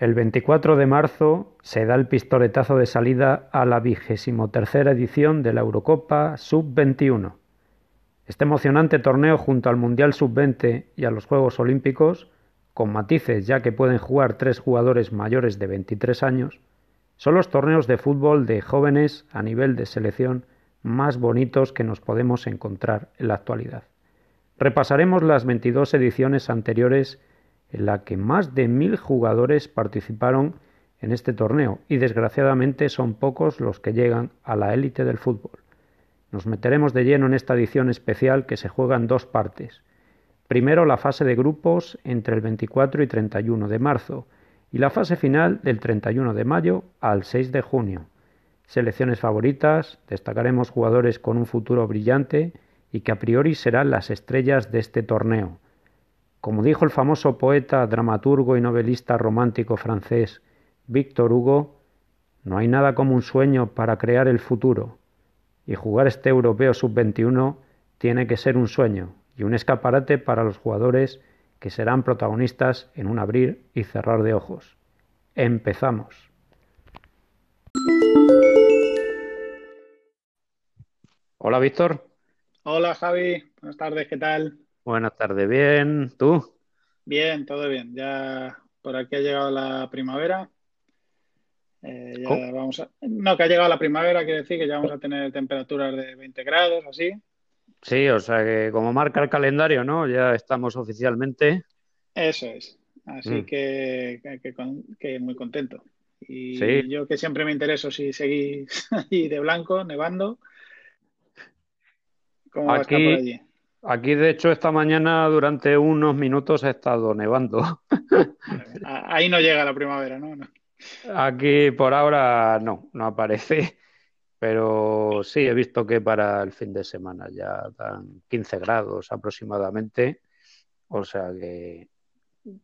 El 24 de marzo se da el pistoletazo de salida a la vigésimo tercera edición de la Eurocopa Sub-21. Este emocionante torneo junto al Mundial Sub-20 y a los Juegos Olímpicos, con matices ya que pueden jugar tres jugadores mayores de 23 años, son los torneos de fútbol de jóvenes a nivel de selección más bonitos que nos podemos encontrar en la actualidad. Repasaremos las 22 ediciones anteriores en la que más de mil jugadores participaron en este torneo y desgraciadamente son pocos los que llegan a la élite del fútbol. Nos meteremos de lleno en esta edición especial que se juega en dos partes. Primero la fase de grupos entre el 24 y 31 de marzo y la fase final del 31 de mayo al 6 de junio. Selecciones favoritas, destacaremos jugadores con un futuro brillante y que a priori serán las estrellas de este torneo. Como dijo el famoso poeta, dramaturgo y novelista romántico francés Victor Hugo, no hay nada como un sueño para crear el futuro, y jugar este europeo sub-21 tiene que ser un sueño y un escaparate para los jugadores que serán protagonistas en un abrir y cerrar de ojos. Empezamos. Hola Víctor. Hola Javi, buenas tardes, ¿qué tal? Buenas tardes, bien. ¿Tú? Bien, todo bien. Ya por aquí ha llegado la primavera. Eh, ya vamos a... No, que ha llegado la primavera, quiere decir que ya vamos a tener temperaturas de 20 grados, así. Sí, o sea que como marca el calendario, ¿no? Ya estamos oficialmente. Eso es. Así mm. que, que, muy contento. Y yo que siempre me intereso si seguís ahí de blanco, nevando. ¿Cómo va a estar por allí? Aquí, de hecho, esta mañana durante unos minutos ha estado nevando. Ahí no llega la primavera, ¿no? Aquí por ahora no, no aparece. Pero sí, he visto que para el fin de semana ya dan 15 grados aproximadamente. O sea que,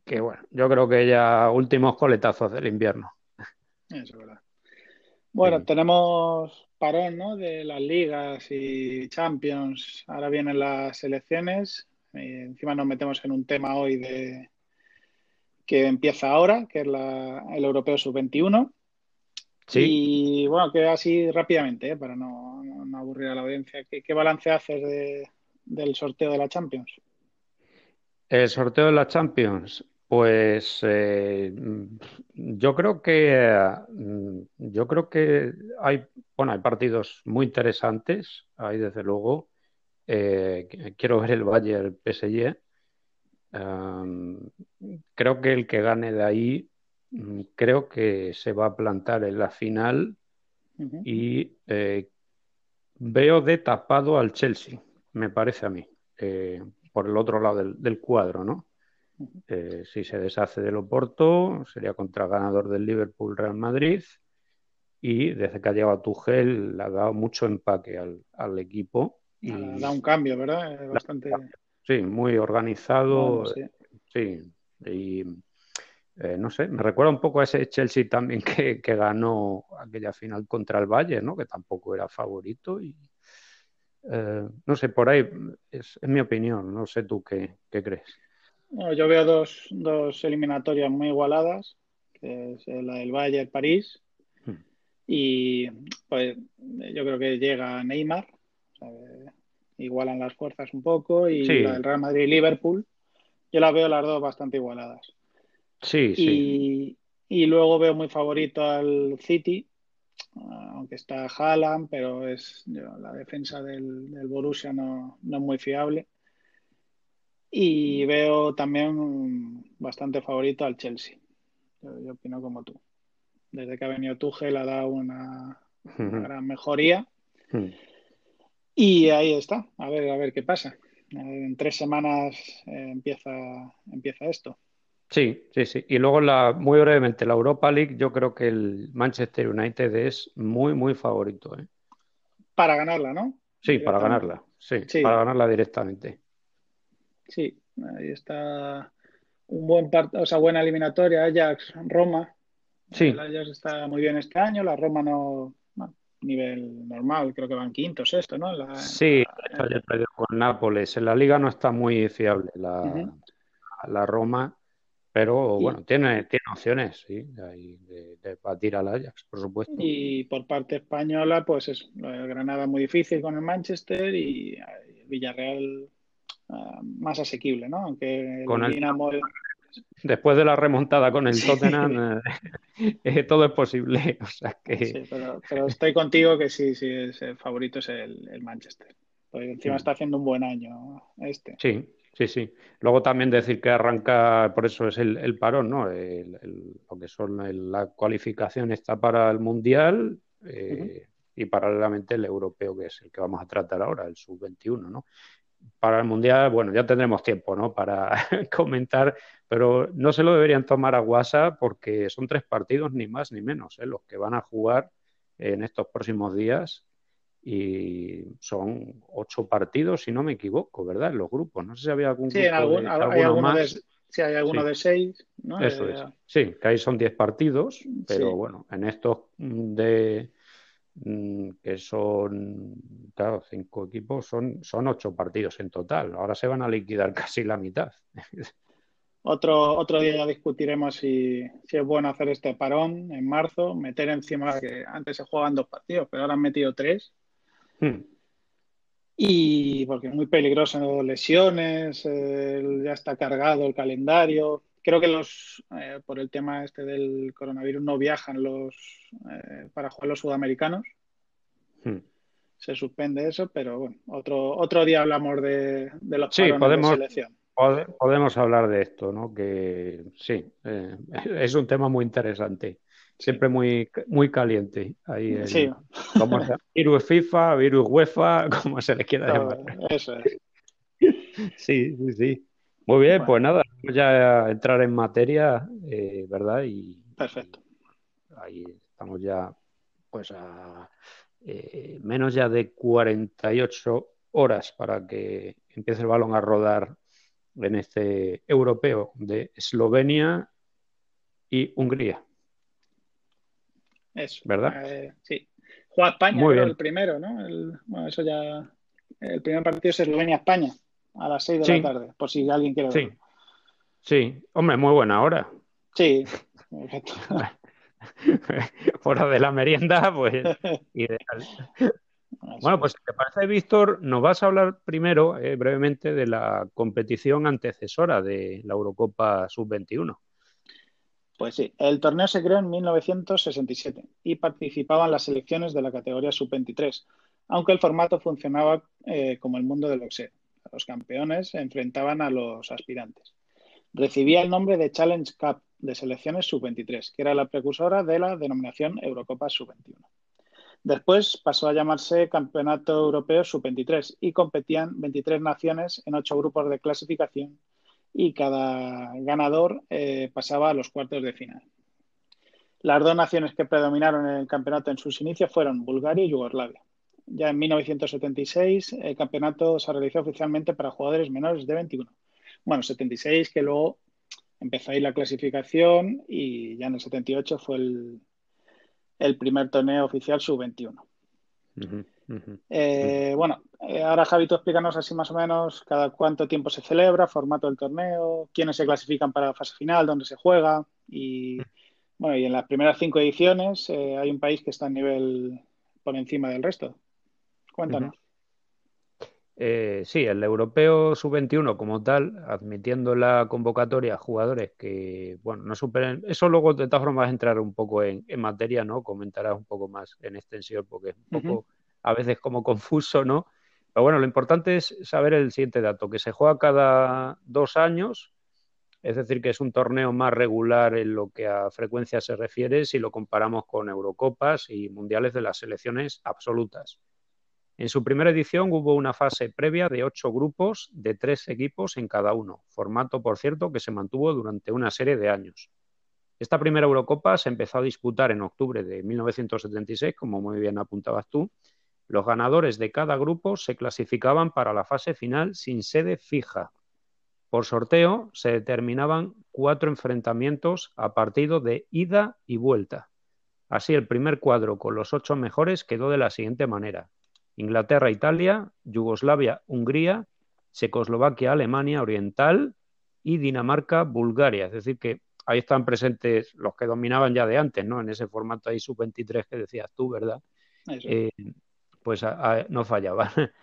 que bueno, yo creo que ya últimos coletazos del invierno. Eso es verdad. Bueno, tenemos parón ¿no? de las ligas y Champions. Ahora vienen las elecciones. Y encima nos metemos en un tema hoy de que empieza ahora, que es el Europeo Sub-21. Sí. Y bueno, que así rápidamente, ¿eh? para no, aburrir a la audiencia. ¿Qué, balance haces del sorteo de la Champions? El sorteo de la Champions. Pues eh, yo creo que mm, yo creo que hay bueno hay partidos muy interesantes. Hay desde luego eh, quiero ver el Bayern PSG creo que el que gane de ahí mm, creo que se va a plantar en la final y eh, veo de tapado al Chelsea me parece a mí por el otro lado del cuadro no eh, si se deshace del Oporto, sería contra ganador del Liverpool Real Madrid. Y desde que ha llegado Tuchel, le ha dado mucho empaque al, equipo. Y ha dado un cambio, ¿verdad? Bastante... Sí, muy organizado. sí. Y eh, no sé, me recuerda un poco a ese Chelsea también que, ganó aquella final contra el Valle, ¿no? Que tampoco era favorito. Y eh, no sé, por ahí es, mi opinión. No sé tú qué crees yo veo dos, dos eliminatorias muy igualadas, que es la del Bayern París. Hmm. Y pues yo creo que llega Neymar, igualan las fuerzas un poco, y la del Real Madrid y Liverpool, yo las veo las dos bastante igualadas. Sí, y, sí. Y luego veo muy favorito al City, aunque está Haaland, pero es la defensa del, del Borussia no, no es muy fiable. Y veo también bastante favorito al Chelsea. Yo, opino como tú. Desde que ha venido Tuchel ha dado una, gran mejoría. Y ahí está. A ver, a ver qué pasa. En tres semanas eh, empieza, empieza esto. Sí, sí, sí. Y luego, la, muy brevemente, la Europa League, yo creo que el Manchester United es muy, muy favorito. ¿eh? Para ganarla, ¿no? Sí, para ganarla. sí, para ganarla directamente. Sí, ahí está un buen o sea, buena eliminatoria, Ajax, Roma. Sí. El Ajax está muy bien este año, la Roma no, nivel normal, creo que van quintos esto, ¿no? sí, ayer perdió con Nápoles. En la liga no está muy fiable la, la Roma, Pero bueno, tiene, tiene opciones, sí, de, de, batir al Ajax, por supuesto. Y por parte española, pues es Granada muy difícil con el Manchester y Villarreal ah, más asequible, ¿no? Aunque con el Dinamo... Después de la remontada con el Tottenham, eh, eh, todo es posible. O sea que... Sí, pero, estoy contigo que sí, sí, el favorito es el, Manchester. Porque encima está haciendo un buen año este. Sí, Sí, sí. Luego también decir que arranca, por eso es el, parón, ¿no? lo que son la cualificación está para el Mundial eh, y paralelamente el europeo, que es el que vamos a tratar ahora, el sub-21, ¿no? Para el Mundial, bueno, ya tendremos tiempo, ¿no? Para comentar, pero no se lo deberían tomar a WhatsApp porque son tres partidos, ni más ni menos, ¿eh? los que van a jugar en estos próximos días y son ocho partidos, si no me equivoco, ¿verdad? En los grupos. No sé si había algún sí, grupo algún, de, hay alguno De, sí, hay alguno de seis. ¿no? Eso es. Sí, que ahí son diez partidos, pero bueno, en estos de que son, claro, cinco equipos, son, son ocho partidos en total. Ahora se van a liquidar casi la mitad. Otro, otro día ya discutiremos si, si, es bueno hacer este parón en marzo, meter encima que antes se jugaban dos partidos, pero ahora han metido tres. Hmm. Y porque es muy peligroso, lesiones, ya está cargado el calendario. Creo que los, eh, por el tema este del coronavirus, no viajan los eh, para jugar los sudamericanos. Hmm. Se suspende eso, pero bueno, otro, otro día hablamos de, de los sí, podemos, de selección. podemos hablar de esto, ¿no? Que sí, eh, es un tema muy interesante siempre muy, muy caliente. Ahí sí. como virus FIFA, virus UEFA, como se le quiera llamar. Eso es. Sí, sí, sí. Muy bien, pues nada, vamos ya a entrar en materia, eh, ¿verdad? Y, Perfecto. ahí estamos ya, pues a eh, menos ya de 48 horas para que empiece el balón a rodar en este europeo de Eslovenia y Hungría. Eso. ¿Verdad? Eh, sí. Juega España, el primero, ¿no? El, bueno, eso ya. El primer partido es Eslovenia-España a las 6 de la tarde, por si alguien quiere verlo. Sí. Sí, hombre, muy buena hora. Sí, Fuera de la merienda, pues ideal. Bueno, pues si te parece, Víctor, nos vas a hablar primero, eh, brevemente, de la competición antecesora de la Eurocopa Sub-21. Pues sí, el torneo se creó en 1967 y participaban las selecciones de la categoría sub-23, aunque el formato funcionaba eh, como el mundo del boxeo. Los campeones se enfrentaban a los aspirantes. Recibía el nombre de Challenge Cup de selecciones sub-23, que era la precursora de la denominación Eurocopa sub-21. Después pasó a llamarse Campeonato Europeo sub-23 y competían 23 naciones en ocho grupos de clasificación y cada ganador eh, pasaba a los cuartos de final. Las dos naciones que predominaron en el campeonato en sus inicios fueron Bulgaria y Yugoslavia. Ya en 1976 el campeonato se realizó oficialmente para jugadores menores de 21. Bueno, 76 que luego empezó ahí la clasificación y ya en el 78 fue el, el primer torneo oficial sub-21. Eh, bueno, eh, ahora Javi, tú explícanos así más o menos cada cuánto tiempo se celebra, formato del torneo, quiénes se clasifican para la fase final, dónde se juega y bueno, y en las primeras cinco ediciones eh, hay un país que está a nivel por encima del resto. Cuéntanos. sí, el europeo sub-21 como tal, admitiendo la convocatoria jugadores que, bueno, no superen. Eso luego de todas formas entrar un poco en, materia, ¿no? Comentarás un poco más en extensión porque es un poco a veces como confuso, ¿no? Pero bueno, lo importante es saber el siguiente dato, que se juega cada dos años, es decir, que es un torneo más regular en lo que a frecuencia se refiere si lo comparamos con Eurocopas y Mundiales de las selecciones absolutas. En su primera edición hubo una fase previa de ocho grupos de tres equipos en cada uno, formato, por cierto, que se mantuvo durante una serie de años. Esta primera Eurocopa se empezó a disputar en octubre de 1976, como muy bien apuntabas tú, los ganadores de cada grupo se clasificaban para la fase final sin sede fija. Por sorteo se determinaban cuatro enfrentamientos a partido de ida y vuelta. Así el primer cuadro con los ocho mejores quedó de la siguiente manera. Inglaterra-Italia, Yugoslavia-Hungría, Checoslovaquia-Alemania Oriental y Dinamarca-Bulgaria. Es decir, que ahí están presentes los que dominaban ya de antes, ¿no? En ese formato ahí sub-23 que decías tú, ¿verdad? Eh, pues no fallaba.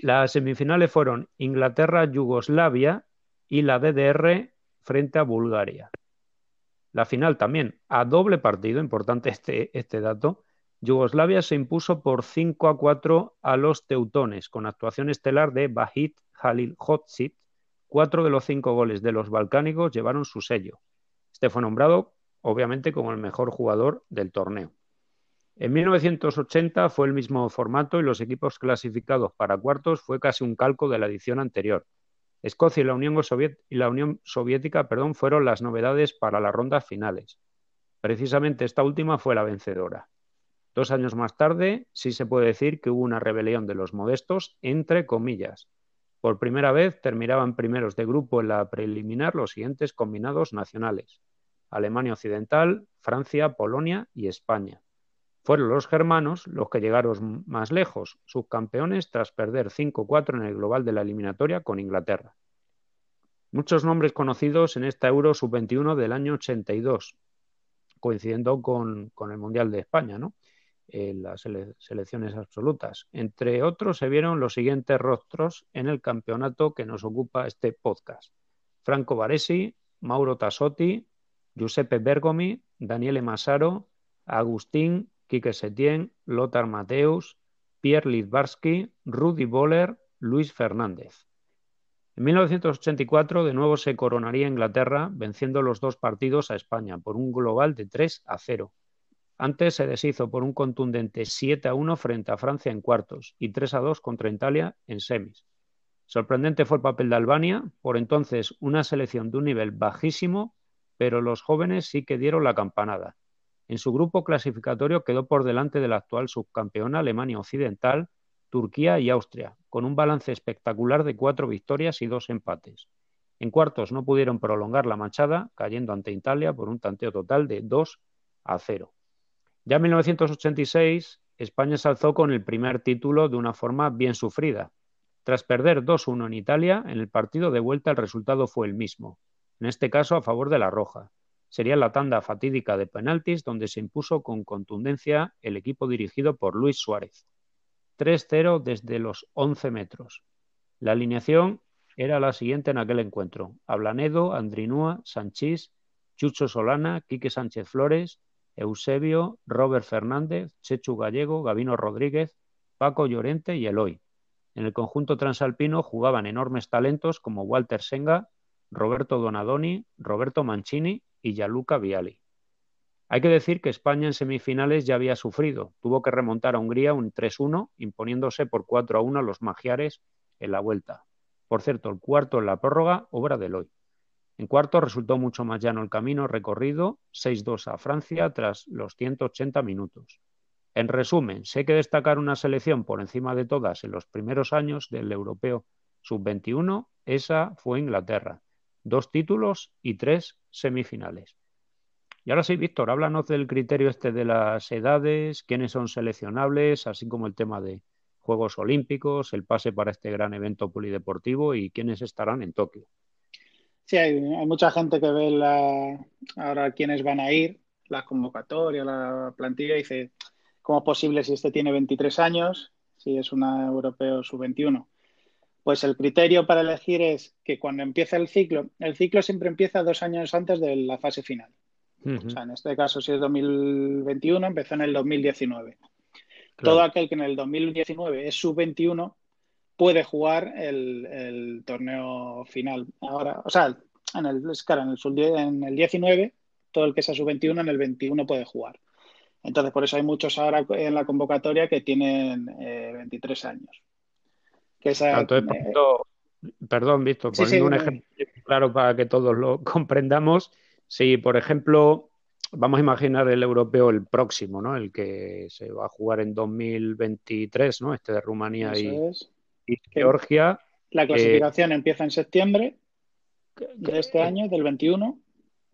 Las semifinales fueron Inglaterra-Yugoslavia y la DDR frente a Bulgaria. La final también a doble partido, importante este, este dato. Yugoslavia se impuso por 5 a 4 a los teutones, con actuación estelar de Bahit Halil Hotsit. Cuatro de los cinco goles de los balcánicos llevaron su sello. Este fue nombrado, obviamente, como el mejor jugador del torneo. En 1980 fue el mismo formato y los equipos clasificados para cuartos fue casi un calco de la edición anterior. Escocia y la Unión, Soviética perdón, fueron las novedades para las rondas finales. Precisamente esta última fue la vencedora. Dos años más tarde, sí se puede decir que hubo una rebelión de los modestos, entre comillas. Por primera vez terminaban primeros de grupo en la preliminar los siguientes combinados nacionales: Alemania Occidental, Francia, Polonia y España. Fueron los germanos los que llegaron más lejos, subcampeones tras perder 5-4 en el global de la eliminatoria con Inglaterra. Muchos nombres conocidos en esta Euro sub-21 del año 82, coincidiendo con, el Mundial de España, ¿no? Las selecciones absolutas. Entre otros se vieron los siguientes rostros en el campeonato que nos ocupa este podcast. Franco Baresi, Mauro Tassotti, Giuseppe Bergomi, Daniele Massaro, Agustín Quique Setién, Lothar Mateus, Pierre Lidbarsky, Rudy Boller, Luis Fernández. En 1984 de nuevo se coronaría Inglaterra venciendo los dos partidos a España por un global de 3 a 0. Antes se deshizo por un contundente 7 a 1 frente a Francia en cuartos y 3 a 2 contra Italia en semis. Sorprendente fue el papel de Albania, por entonces una selección de un nivel bajísimo, pero los jóvenes sí que dieron la campanada. En su grupo clasificatorio quedó por delante de la actual subcampeona Alemania Occidental, Turquía y Austria, con un balance espectacular de cuatro victorias y dos empates. En cuartos no pudieron prolongar la machada, cayendo ante Italia por un tanteo total de 2 a 0. Ya en 1986, España se alzó con el primer título de una forma bien sufrida. Tras perder 2-1 en Italia, en el partido de vuelta el resultado fue el mismo, en este caso a favor de la Roja sería la tanda fatídica de penaltis donde se impuso con contundencia el equipo dirigido por Luis Suárez. 3-0 desde los 11 metros. La alineación era la siguiente en aquel encuentro. Ablanedo, Andrinúa, Sanchís, Chucho Solana, Quique Sánchez Flores, Eusebio, Robert Fernández, Chechu Gallego, Gavino Rodríguez, Paco Llorente y Eloy. En el conjunto transalpino jugaban enormes talentos como Walter Senga, Roberto Donadoni, Roberto Mancini y Gianluca Viali. Hay que decir que España en semifinales ya había sufrido. Tuvo que remontar a Hungría un 3-1, imponiéndose por 4-1 a los magiares en la vuelta. Por cierto, el cuarto en la prórroga, obra de Eloy. En cuarto resultó mucho más llano el camino recorrido, 6-2 a Francia tras los 180 minutos. En resumen, sé que destacar una selección por encima de todas en los primeros años del europeo sub-21, esa fue Inglaterra. Dos títulos y tres semifinales. Y ahora sí, Víctor, háblanos del criterio este de las edades, quiénes son seleccionables, así como el tema de Juegos Olímpicos, el pase para este gran evento polideportivo y quiénes estarán en Tokio. Sí, hay, mucha gente que ve la, ahora quiénes van a ir, la convocatoria, la plantilla, y dice, ¿cómo es posible si este tiene 23 años, si es un europeo sub-21? Pues el criterio para elegir es que cuando empieza el ciclo, el ciclo siempre empieza dos años antes de la fase final. O sea, en este caso, si es 2021, empezó en el 2019. Todo aquel que en el 2019 es sub-21 puede jugar el, torneo final. Ahora, o sea, en el, claro, en el, en el 19, todo el que sea sub-21 en el 21 puede jugar. Entonces, por eso hay muchos ahora en la convocatoria que tienen 23 eh, años. Eh, perdón, Víctor, poniendo un ejemplo claro para que todos lo comprendamos. Si, por ejemplo, vamos a imaginar el europeo el próximo, ¿no? El que se va a jugar en 2023, ¿no? Este de Rumanía y, Georgia. La clasificación empieza en septiembre de este año, del 21.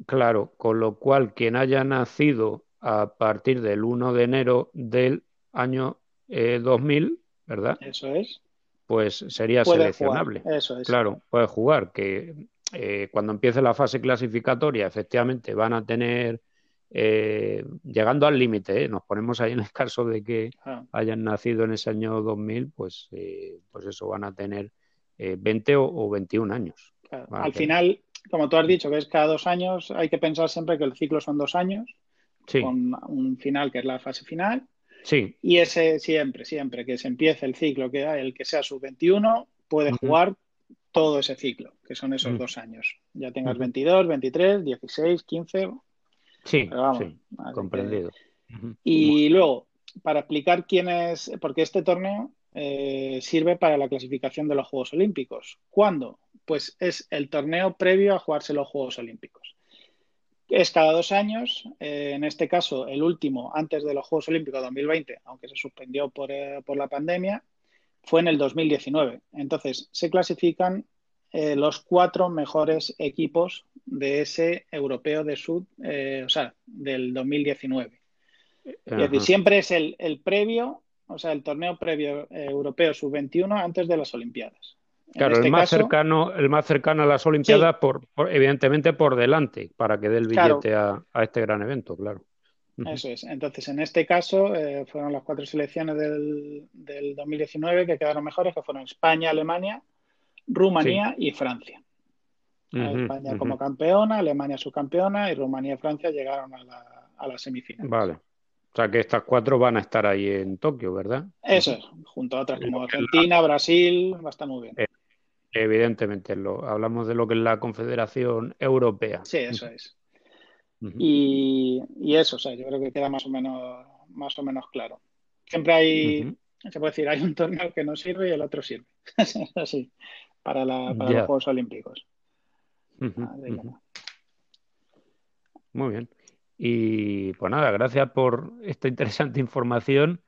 Claro, con lo cual quien haya nacido a partir del 1 de enero del año 2000, eh, ¿verdad? Eso es pues sería seleccionable. Eso es. Claro, puede jugar, que eh, cuando empiece la fase clasificatoria, efectivamente van a tener, eh, llegando al límite, ¿eh? nos ponemos ahí en el caso de que ah. hayan nacido en ese año 2000, pues, pues eso, van a tener 20 o, 21 años. Al final, como tú has dicho, que es cada dos años, hay que pensar siempre que el ciclo son dos años, con un final que es la fase final. Sí. Y ese siempre, siempre que se empiece el ciclo, que el que sea sub-21, puede jugar todo ese ciclo, que son esos mm. dos años. Ya tengas 22, 23, 16, 15. Sí, comprendido. Y luego, para explicar quién es, porque este torneo eh, sirve para la clasificación de los Juegos Olímpicos. ¿Cuándo? Pues es el torneo previo a jugarse los Juegos Olímpicos. Es cada dos años, eh, en este caso el último antes de los Juegos Olímpicos 2020, aunque se suspendió por, eh, por la pandemia, fue en el 2019. Entonces, se clasifican eh, los cuatro mejores equipos de ese europeo de sud, eh, o sea, del 2019. Es decir, siempre es el, previo, o sea, el torneo previo eh, europeo sub-21 antes de las Olimpiadas. Claro, el, este más cercano, el más cercano a las Olimpiadas, por, evidentemente por delante, para que dé el billete a, este gran evento, claro. Eso es. Entonces, en este caso, eh, fueron las cuatro selecciones del, 2019 que quedaron mejores, que fueron España, Alemania, Rumanía y Francia. España como campeona, Alemania subcampeona y Rumanía y Francia llegaron a la, a la semifinal. Vale. O sea que estas cuatro van a estar ahí en Tokio, ¿verdad? Eso es, junto a otras como Argentina, Brasil, va a estar muy bien. Eh, evidentemente, lo, hablamos de lo que es la Confederación Europea. Sí, eso es y, eso, o sea, yo creo que queda más o menos, más o menos claro. Siempre hay, se puede decir, hay un torneo que no sirve y el otro sirve. Así, para, la, para los Juegos Olímpicos. Muy bien. Y pues nada, gracias por esta interesante información.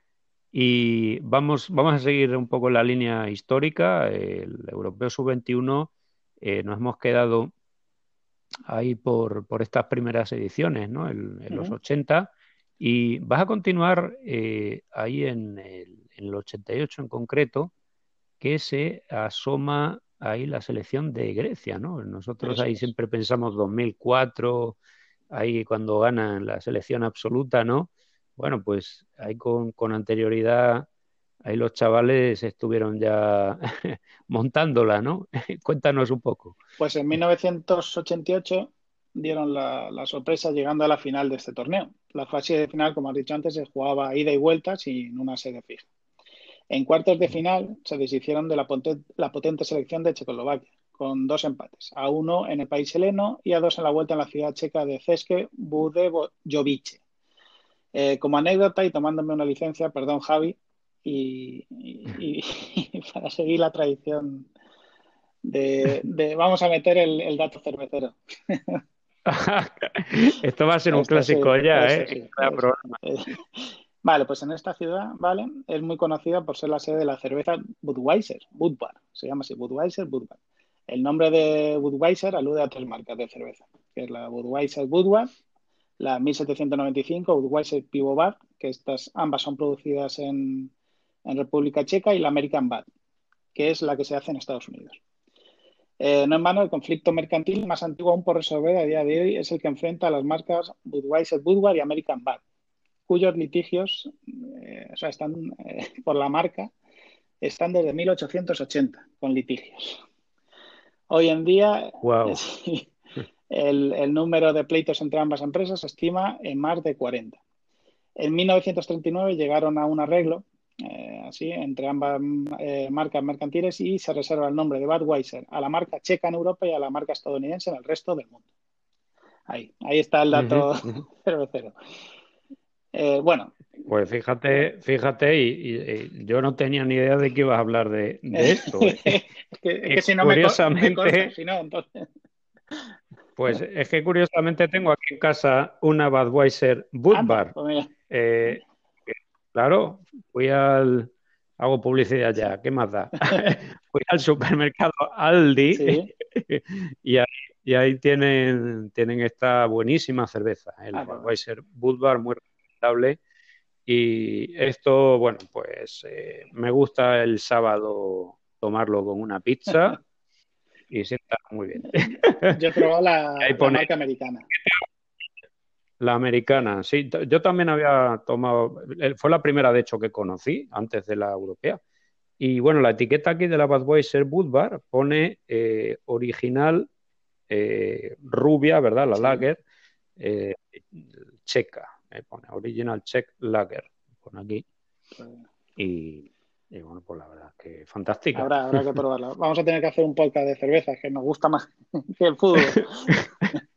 Y vamos, vamos a seguir un poco la línea histórica. El Europeo Sub-21 eh, nos hemos quedado ahí por, por estas primeras ediciones, ¿no? En, los 80. Y vas a continuar eh, ahí en el, en el 88 en concreto, que se asoma ahí la selección de Grecia, ¿no? Nosotros ahí siempre pensamos 2004, ahí cuando ganan la selección absoluta, ¿no? Bueno, pues ahí con, con anterioridad ahí los chavales estuvieron ya montándola, ¿no? Cuéntanos un poco. Pues en 1988 dieron la, sorpresa llegando a la final de este torneo. La fase de final, como has dicho antes, se jugaba ida y vuelta sin una sede fija. En cuartos de final se deshicieron de la, potente, selección de Checoslovaquia, con dos empates, a uno en el país heleno y a dos en la vuelta en la ciudad checa de Ceske Budejovice. Eh, como anécdota y tomándome una licencia, perdón Javi, y, para seguir la tradición de, vamos a meter el, dato cervecero. Esto va a ser un clásico ya, ¿eh? Vale, pues en esta ciudad, ¿vale? Es muy conocida por ser la sede de la cerveza Budweiser, Budvar, se llama así, Budweiser, Budvar. El nombre de Budweiser alude a tres marcas de cerveza, que es la Budweiser Budvar, la 1795 Budweiser Pivovar, que estas ambas son producidas en, en República Checa y la American Bad, que es la que se hace en Estados Unidos. Eh, no en vano, el conflicto mercantil más antiguo aún por resolver a día de hoy es el que enfrenta a las marcas Budweiser Budvar y American Bad, cuyos litigios eh, o sea, están eh, por la marca están desde 1880 con litigios. Hoy en día el, el, número de pleitos entre ambas empresas se estima en más de 40. En 1939 llegaron a un arreglo eh, así, entre ambas marcas mercantiles y se reserva el nombre de Budweiser a la marca checa en Europa y a la marca estadounidense en el resto del mundo. Ahí, ahí está el dato 00. Eh, bueno. Pues fíjate, fíjate, y, yo no tenía ni idea de que ibas a hablar de, esto. es, que, si no curiosamente, si no, entonces... Pues es que curiosamente tengo aquí en casa una Budweiser Budbar. Pues Claro, fui al. Hago publicidad ya, ¿qué más da? fui al supermercado Aldi y, ahí, tienen, tienen esta buenísima cerveza, el ah, Weiser Budvar, muy recomendable. Y esto, bueno, pues eh, me gusta el sábado tomarlo con una pizza y sienta muy bien. Yo he probado la, marca americana. La americana, sí. Yo también había tomado, eh, fue la primera de hecho que conocí antes de la europea. Y bueno, la etiqueta aquí de la Budweiser Budvar pone eh, original eh, rubia, ¿verdad? La lager checa, pone original check lager, pone aquí. Y, y bueno, pues la verdad que fantástica. Habrá, habrá que probarla. Vamos a tener que hacer un podcast de cervezas, que nos gusta más que el fútbol.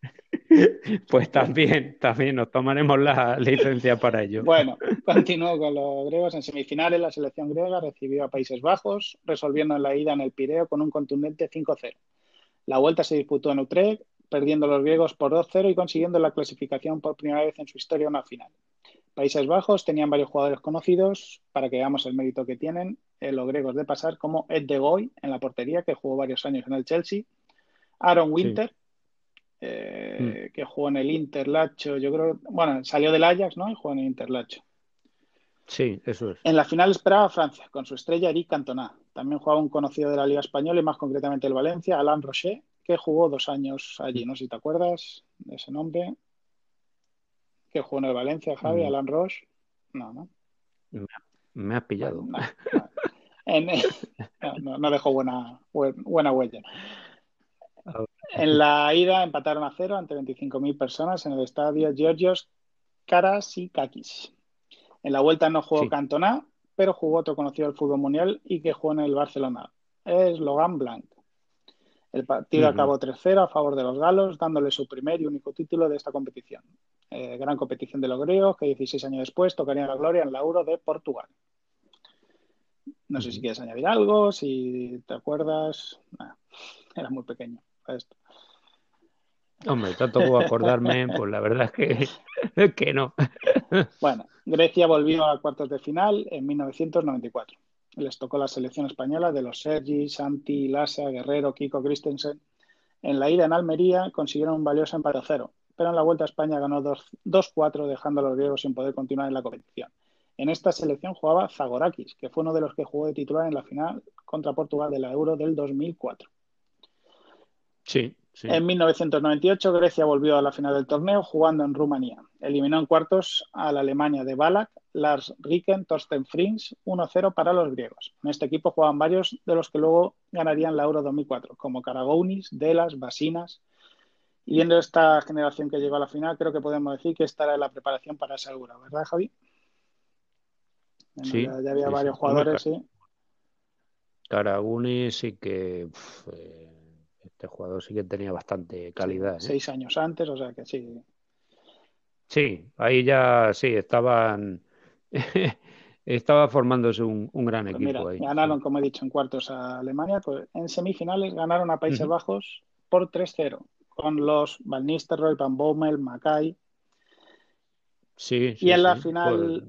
Pues también, también nos tomaremos la licencia para ello. Bueno, continúo con los griegos. En semifinales, la selección griega recibió a Países Bajos, resolviendo en la ida en el Pireo con un contundente 5-0. La vuelta se disputó en Utrecht, perdiendo los griegos por 2-0 y consiguiendo la clasificación por primera vez en su historia una final. Países Bajos tenían varios jugadores conocidos, para que veamos el mérito que tienen eh, los griegos de pasar, como Ed de Goy en la portería, que jugó varios años en el Chelsea, Aaron Winter, eh, mm. que jugó en el Interlacho, yo creo, bueno, salió del Ajax, ¿no? Y jugó en el Interlacho. Sí, eso es. En la final esperaba Francia, con su estrella Eric Cantona. También jugaba un conocido de la Liga Española y más concretamente el Valencia, Alain Rocher, que jugó dos años allí. No sé si te acuerdas de ese nombre que jugó en el Valencia, Javi, mm. Alan Roche. No, ¿no? Me, has pillado. No, dejó buena, buena huella. En la ida empataron a cero ante 25.000 personas en el estadio Georgios Karasikakis. En la vuelta no jugó Cantona, pero jugó otro conocido del fútbol mundial y que jugó en el Barcelona. Es Logan Blanc. El partido acabó 3-0 a favor de los galos, dándole su primer y único título de esta competición. Eh, gran competición de los griegos, que 16 años después tocarían la gloria en la Euro de Portugal. No sé si quieres añadir algo, si te acuerdas. era muy pequeño esto. Hombre, tanto puedo acordarme, pues la verdad es que, que no. Bueno, Grecia volvió a cuartos de final en 1994 les tocó la selección española de los Sergi, Santi, Lasa, Guerrero, Kiko, Christensen. En la ida en Almería consiguieron un valioso empate a cero, pero en la vuelta a España ganó 2-4, dejando a los griegos sin poder continuar en la competición. En esta selección jugaba Zagorakis, que fue uno de los que jugó de titular en la final contra Portugal de la Euro del 2004. Sí, en 1998 Grecia volvió a la final del torneo jugando en Rumanía. Eliminó en cuartos a la Alemania de Balak, Lars Ricken, Torsten Frings, 1-0 para los griegos. En este equipo jugaban varios de los que luego ganarían la Euro 2004, como Karagounis, Delas, Basinas. Y viendo esta generación que llegó a la final, creo que podemos decir que esta era la preparación para esa Euro, ¿verdad, Javi? sí, ya, había varios jugadores, sí. Karagounis sí que... Eh, este jugador sí que tenía bastante calidad. ¿eh? Seis años antes, o sea que sí. Sí, ahí ya sí, estaban. estaba formándose un, gran pues equipo. ahí, ganaron, como he dicho, en cuartos a Alemania. Pues en semifinales ganaron a Países Bajos por 3-0, con los Van Nistelrooy, Van Bommel, Mackay. Sí, y en la final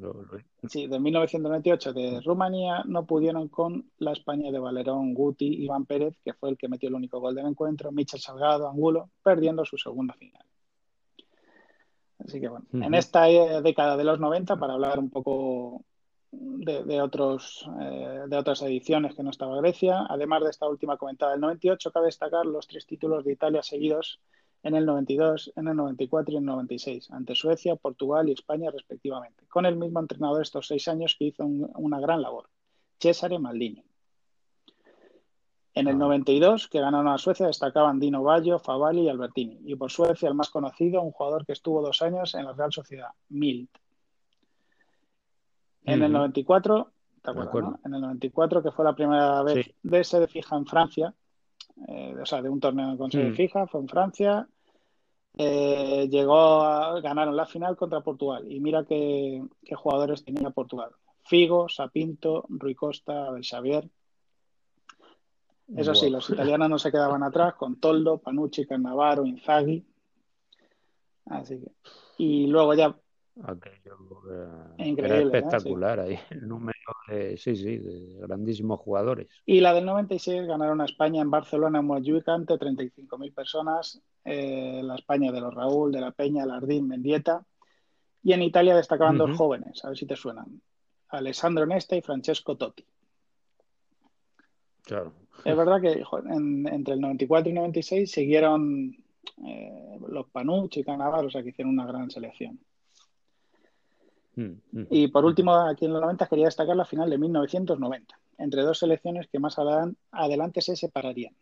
sí, de 1998 de Rumanía no pudieron con la España de Valerón, Guti, Iván Pérez, que fue el que metió el único gol del encuentro, Michel Salgado, Angulo, perdiendo su segunda final. Así que bueno, en esta eh, década de los 90, para hablar un poco de, otros, eh, de otras ediciones que no estaba Grecia, además de esta última comentada del 98, cabe destacar los tres títulos de Italia seguidos en el 92, en el 94 y en el 96, ante Suecia, Portugal y España respectivamente, con el mismo entrenador estos seis años que hizo una gran labor, Cesare Maldini. En el 92, ah. que ganaron a Suecia, destacaban Dino Baggio, Favalli y Albertini. Y por Suecia, el más conocido, un jugador que estuvo dos años en la Real Sociedad, Mild. En el 94, ¿te acuerdas, En el 94, que fue la primera vez de sede fija en Francia, eh, o sea, de un torneo con sede mm. fija, fue en Francia, eh, llegó a, ganaron la final contra Portugal y mira qué, jugadores tenía Portugal. Figo, Sapinto, Rui Costa, Abel Xavier. Eso sí, los italianos no se quedaban atrás con Toldo, Panucci, Cannavaro, Inzaghi. Así que. Y luego ya Increíble, espectacular ahí, el número de, sí, sí, de grandísimos jugadores. Y la del 96 ganaron a España en Barcelona, en Montjuic, ante 35.000 personas. Eh, la España de los Raúl, de la Peña, Lardín, Mendieta. Y en Italia destacaban dos jóvenes, a ver si te suenan. Alessandro Nesta y Francesco Totti. Claro, Es verdad que entre el 94 y el 96 siguieron eh, los Panucci y Canavar, o sea que hicieron una gran selección. Mm, mm. Y por último, aquí en los 90 quería destacar la final de 1990, entre dos selecciones que más adelante se separarían.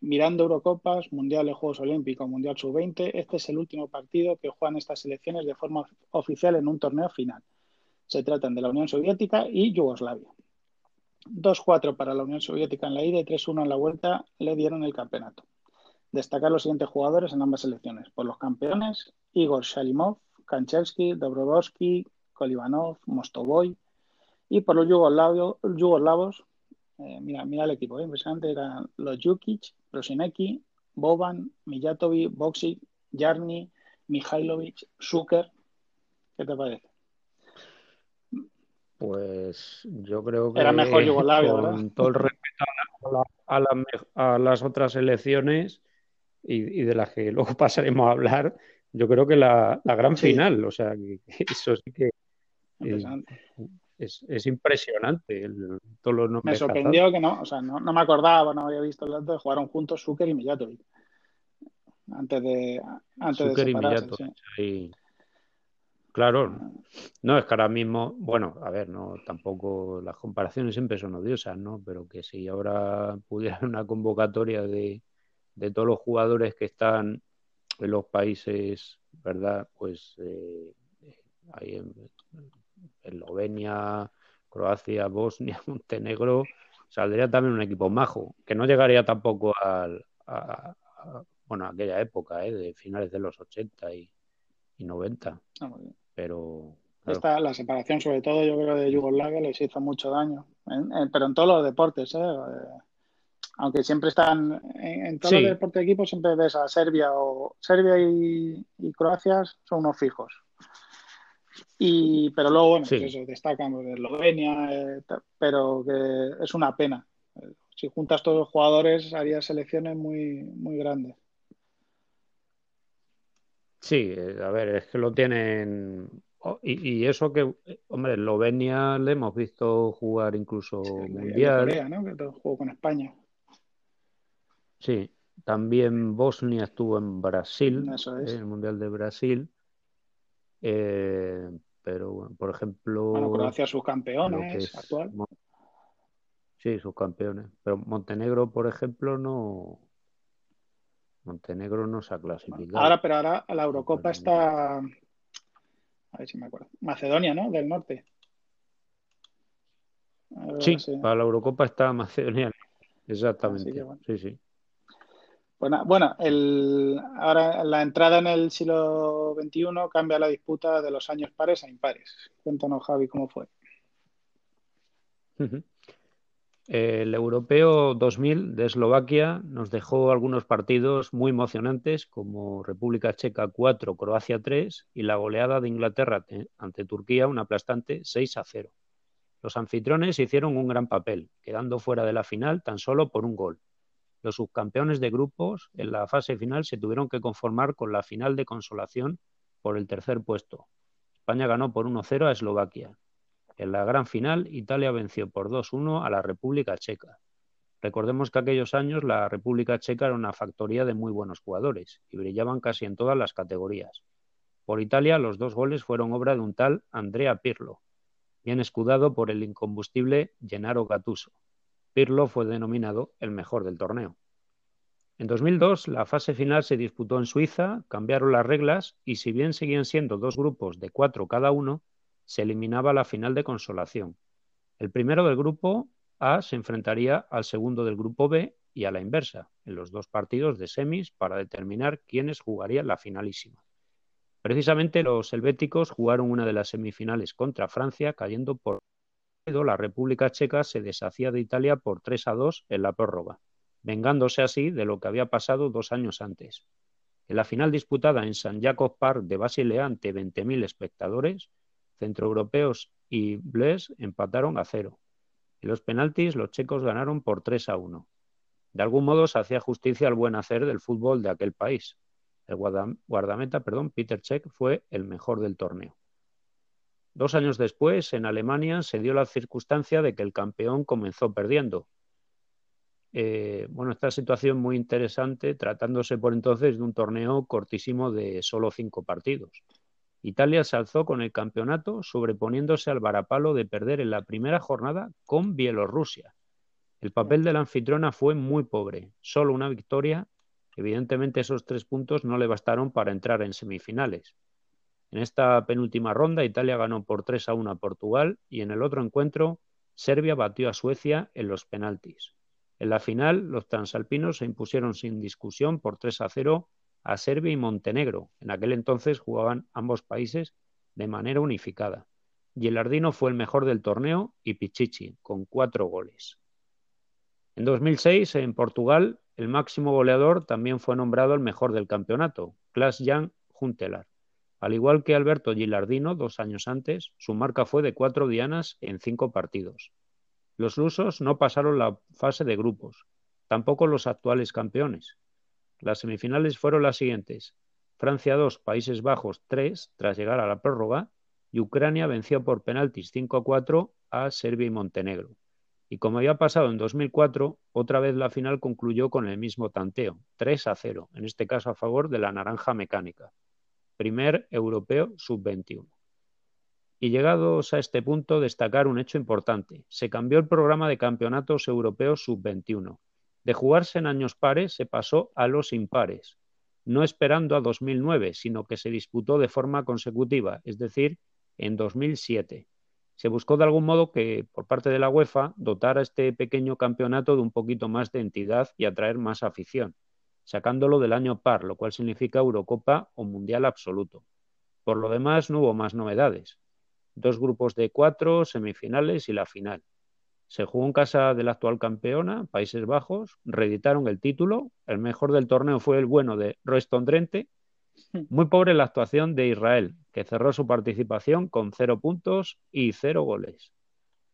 Mirando Eurocopas, Mundiales, Juegos Olímpicos, Mundial Sub-20, este es el último partido que juegan estas selecciones de forma oficial en un torneo final. Se tratan de la Unión Soviética y Yugoslavia. 2-4 para la Unión Soviética en la ida y 3-1 en la vuelta le dieron el campeonato. Destacar los siguientes jugadores en ambas selecciones. Por los campeones, Igor Shalimov, Kanchevsky, Dobrovolsky, Kolivanov, Mostovoy. Y por los yugoslavos, eh, mira, mira el equipo, eh, impresionante, eran los Jukic, Prosinecki, Boban, Mijatovic, Boxic, Jarni, Mihailovic, Zucker. ¿Qué te parece? Pues yo creo que era mejor Yugoslavia, con todo el respeto a, las otras elecciones y, de las que luego pasaremos a hablar, yo creo que la, gran final, o sea, eso sí que es, impresionante. El, me sorprendió que no, o sea, no, me acordaba, no había visto el dato de jugaron juntos Zucker y Mijatovic. Antes de antes de separarse, y Claro, no es que ahora mismo, bueno, a ver, no, tampoco las comparaciones siempre son odiosas, ¿no? Pero que si ahora pudiera una convocatoria de, todos los jugadores que están en los países, ¿verdad? Pues eh, ahí en Eslovenia, Croacia, Bosnia, Montenegro, saldría también un equipo majo, que no llegaría tampoco al, a, bueno, a aquella época, ¿eh? de finales de los 80 y, y 90. Ah, pero Esta, la separación, sobre todo, yo creo de Yugoslavia les hizo mucho daño, pero en todos los deportes, ¿eh? eh aunque siempre están en, todos los deportes de equipo, siempre ves a Serbia o Serbia y, Croacia son unos fijos. Y, pero luego, bueno, pues eso, destacan de Eslovenia, eh, pero que es una pena. Si juntas todos los jugadores, haría selecciones muy, muy grandes. Sí, eh, a ver, es que lo tienen. Oh, y, eso que, hombre, Eslovenia le hemos visto jugar incluso mundial. Corea, ¿no? Que jugó con España. Sí, también Bosnia estuvo en Brasil, en el Mundial de Brasil. Eh, pero, por ejemplo. Bueno, Croacia sus campeones actual. Sí, sus campeones. Pero Montenegro, por ejemplo, no, Montenegro no se ha clasificado. Ahora, pero ahora la Eurocopa está. A ver si me acuerdo. Macedonia, ¿no? Del norte. Sí, para la Eurocopa está Macedonia. Exactamente. Sí, sí. Bueno, bueno el, ahora la entrada en el siglo XXI cambia la disputa de los años pares a impares. Cuéntanos, Javi, cómo fue. El Europeo 2000 de Eslovaquia nos dejó algunos partidos muy emocionantes como República Checa 4, Croacia 3 y la goleada de Inglaterra ante Turquía un aplastante 6 a 0. Los anfitriones hicieron un gran papel, quedando fuera de la final tan solo por un gol. Los subcampeones de grupos en la fase final se tuvieron que conformar con la final de consolación por el tercer puesto. España ganó por 1-0 a Eslovaquia. En la gran final, Italia venció por 2-1 a la República Checa. Recordemos que aquellos años la República Checa era una factoría de muy buenos jugadores y brillaban casi en todas las categorías. Por Italia, los dos goles fueron obra de un tal Andrea Pirlo, bien escudado por el incombustible Gennaro Gattuso. Pirlo fue denominado el mejor del torneo. En 2002, la fase final se disputó en Suiza, cambiaron las reglas y si bien seguían siendo dos grupos de cuatro cada uno, se eliminaba la final de consolación. El primero del grupo A se enfrentaría al segundo del grupo B y a la inversa, en los dos partidos de semis para determinar quiénes jugarían la finalísima. Precisamente los helvéticos jugaron una de las semifinales contra Francia, cayendo por la República Checa se deshacía de Italia por 3 a 2 en la prórroga, vengándose así de lo que había pasado dos años antes. En la final disputada en San Jacob Park de Basilea ante 20.000 espectadores, centroeuropeos y Bles empataron a cero. En los penaltis los checos ganaron por 3 a 1. De algún modo se hacía justicia al buen hacer del fútbol de aquel país. El guardameta, perdón, Peter Cech fue el mejor del torneo. Dos años después, en Alemania, se dio la circunstancia de que el campeón comenzó perdiendo. eh, bueno, esta situación muy interesante, tratándose por entonces de un torneo cortísimo de solo cinco partidos. Italia se alzó con el campeonato, sobreponiéndose al varapalo de perder en la primera jornada con Bielorrusia. El papel de la anfitriona fue muy pobre, solo una victoria. Evidentemente esos tres puntos no le bastaron para entrar en semifinales. En esta penúltima ronda Italia ganó por 3 a 1 a Portugal y en el otro encuentro Serbia batió a Suecia en los penaltis. En la final, los transalpinos se impusieron sin discusión por 3 a 0 a Serbia y Montenegro. En aquel entonces jugaban ambos países de manera unificada. Gilardino fue el mejor del torneo y Pichichi, con cuatro goles. En 2006, en Portugal, el máximo goleador también fue nombrado el mejor del campeonato, Klaas-Jan Juntelar. Al igual que Alberto Gilardino dos años antes, su marca fue de cuatro dianas en cinco partidos. Los lusos no pasaron la fase de grupos, tampoco los actuales campeones. Las semifinales fueron las siguientes. Francia 2, Países Bajos 3, tras llegar a la prórroga, y Ucrania venció por penaltis 5 a 4 a Serbia y Montenegro. Y como había pasado en 2004, otra vez la final concluyó con el mismo tanteo, 3 a 0, en este caso a favor de la naranja mecánica. Primer europeo sub-21. Y llegados a este punto, destacar un hecho importante. Se cambió el programa de campeonatos europeos sub-21 de jugarse en años pares se pasó a los impares, no esperando a 2009, sino que se disputó de forma consecutiva, es decir, en 2007. Se buscó de algún modo que, por parte de la UEFA, dotara este pequeño campeonato de un poquito más de entidad y atraer más afición, sacándolo del año par, lo cual significa Eurocopa o Mundial absoluto. Por lo demás, no hubo más novedades. Dos grupos de cuatro, semifinales y la final. Se jugó en casa de la actual campeona, Países Bajos, reeditaron el título. El mejor del torneo fue el bueno de Royston Drenthe. Muy pobre la actuación de Israel, que cerró su participación con cero puntos y cero goles.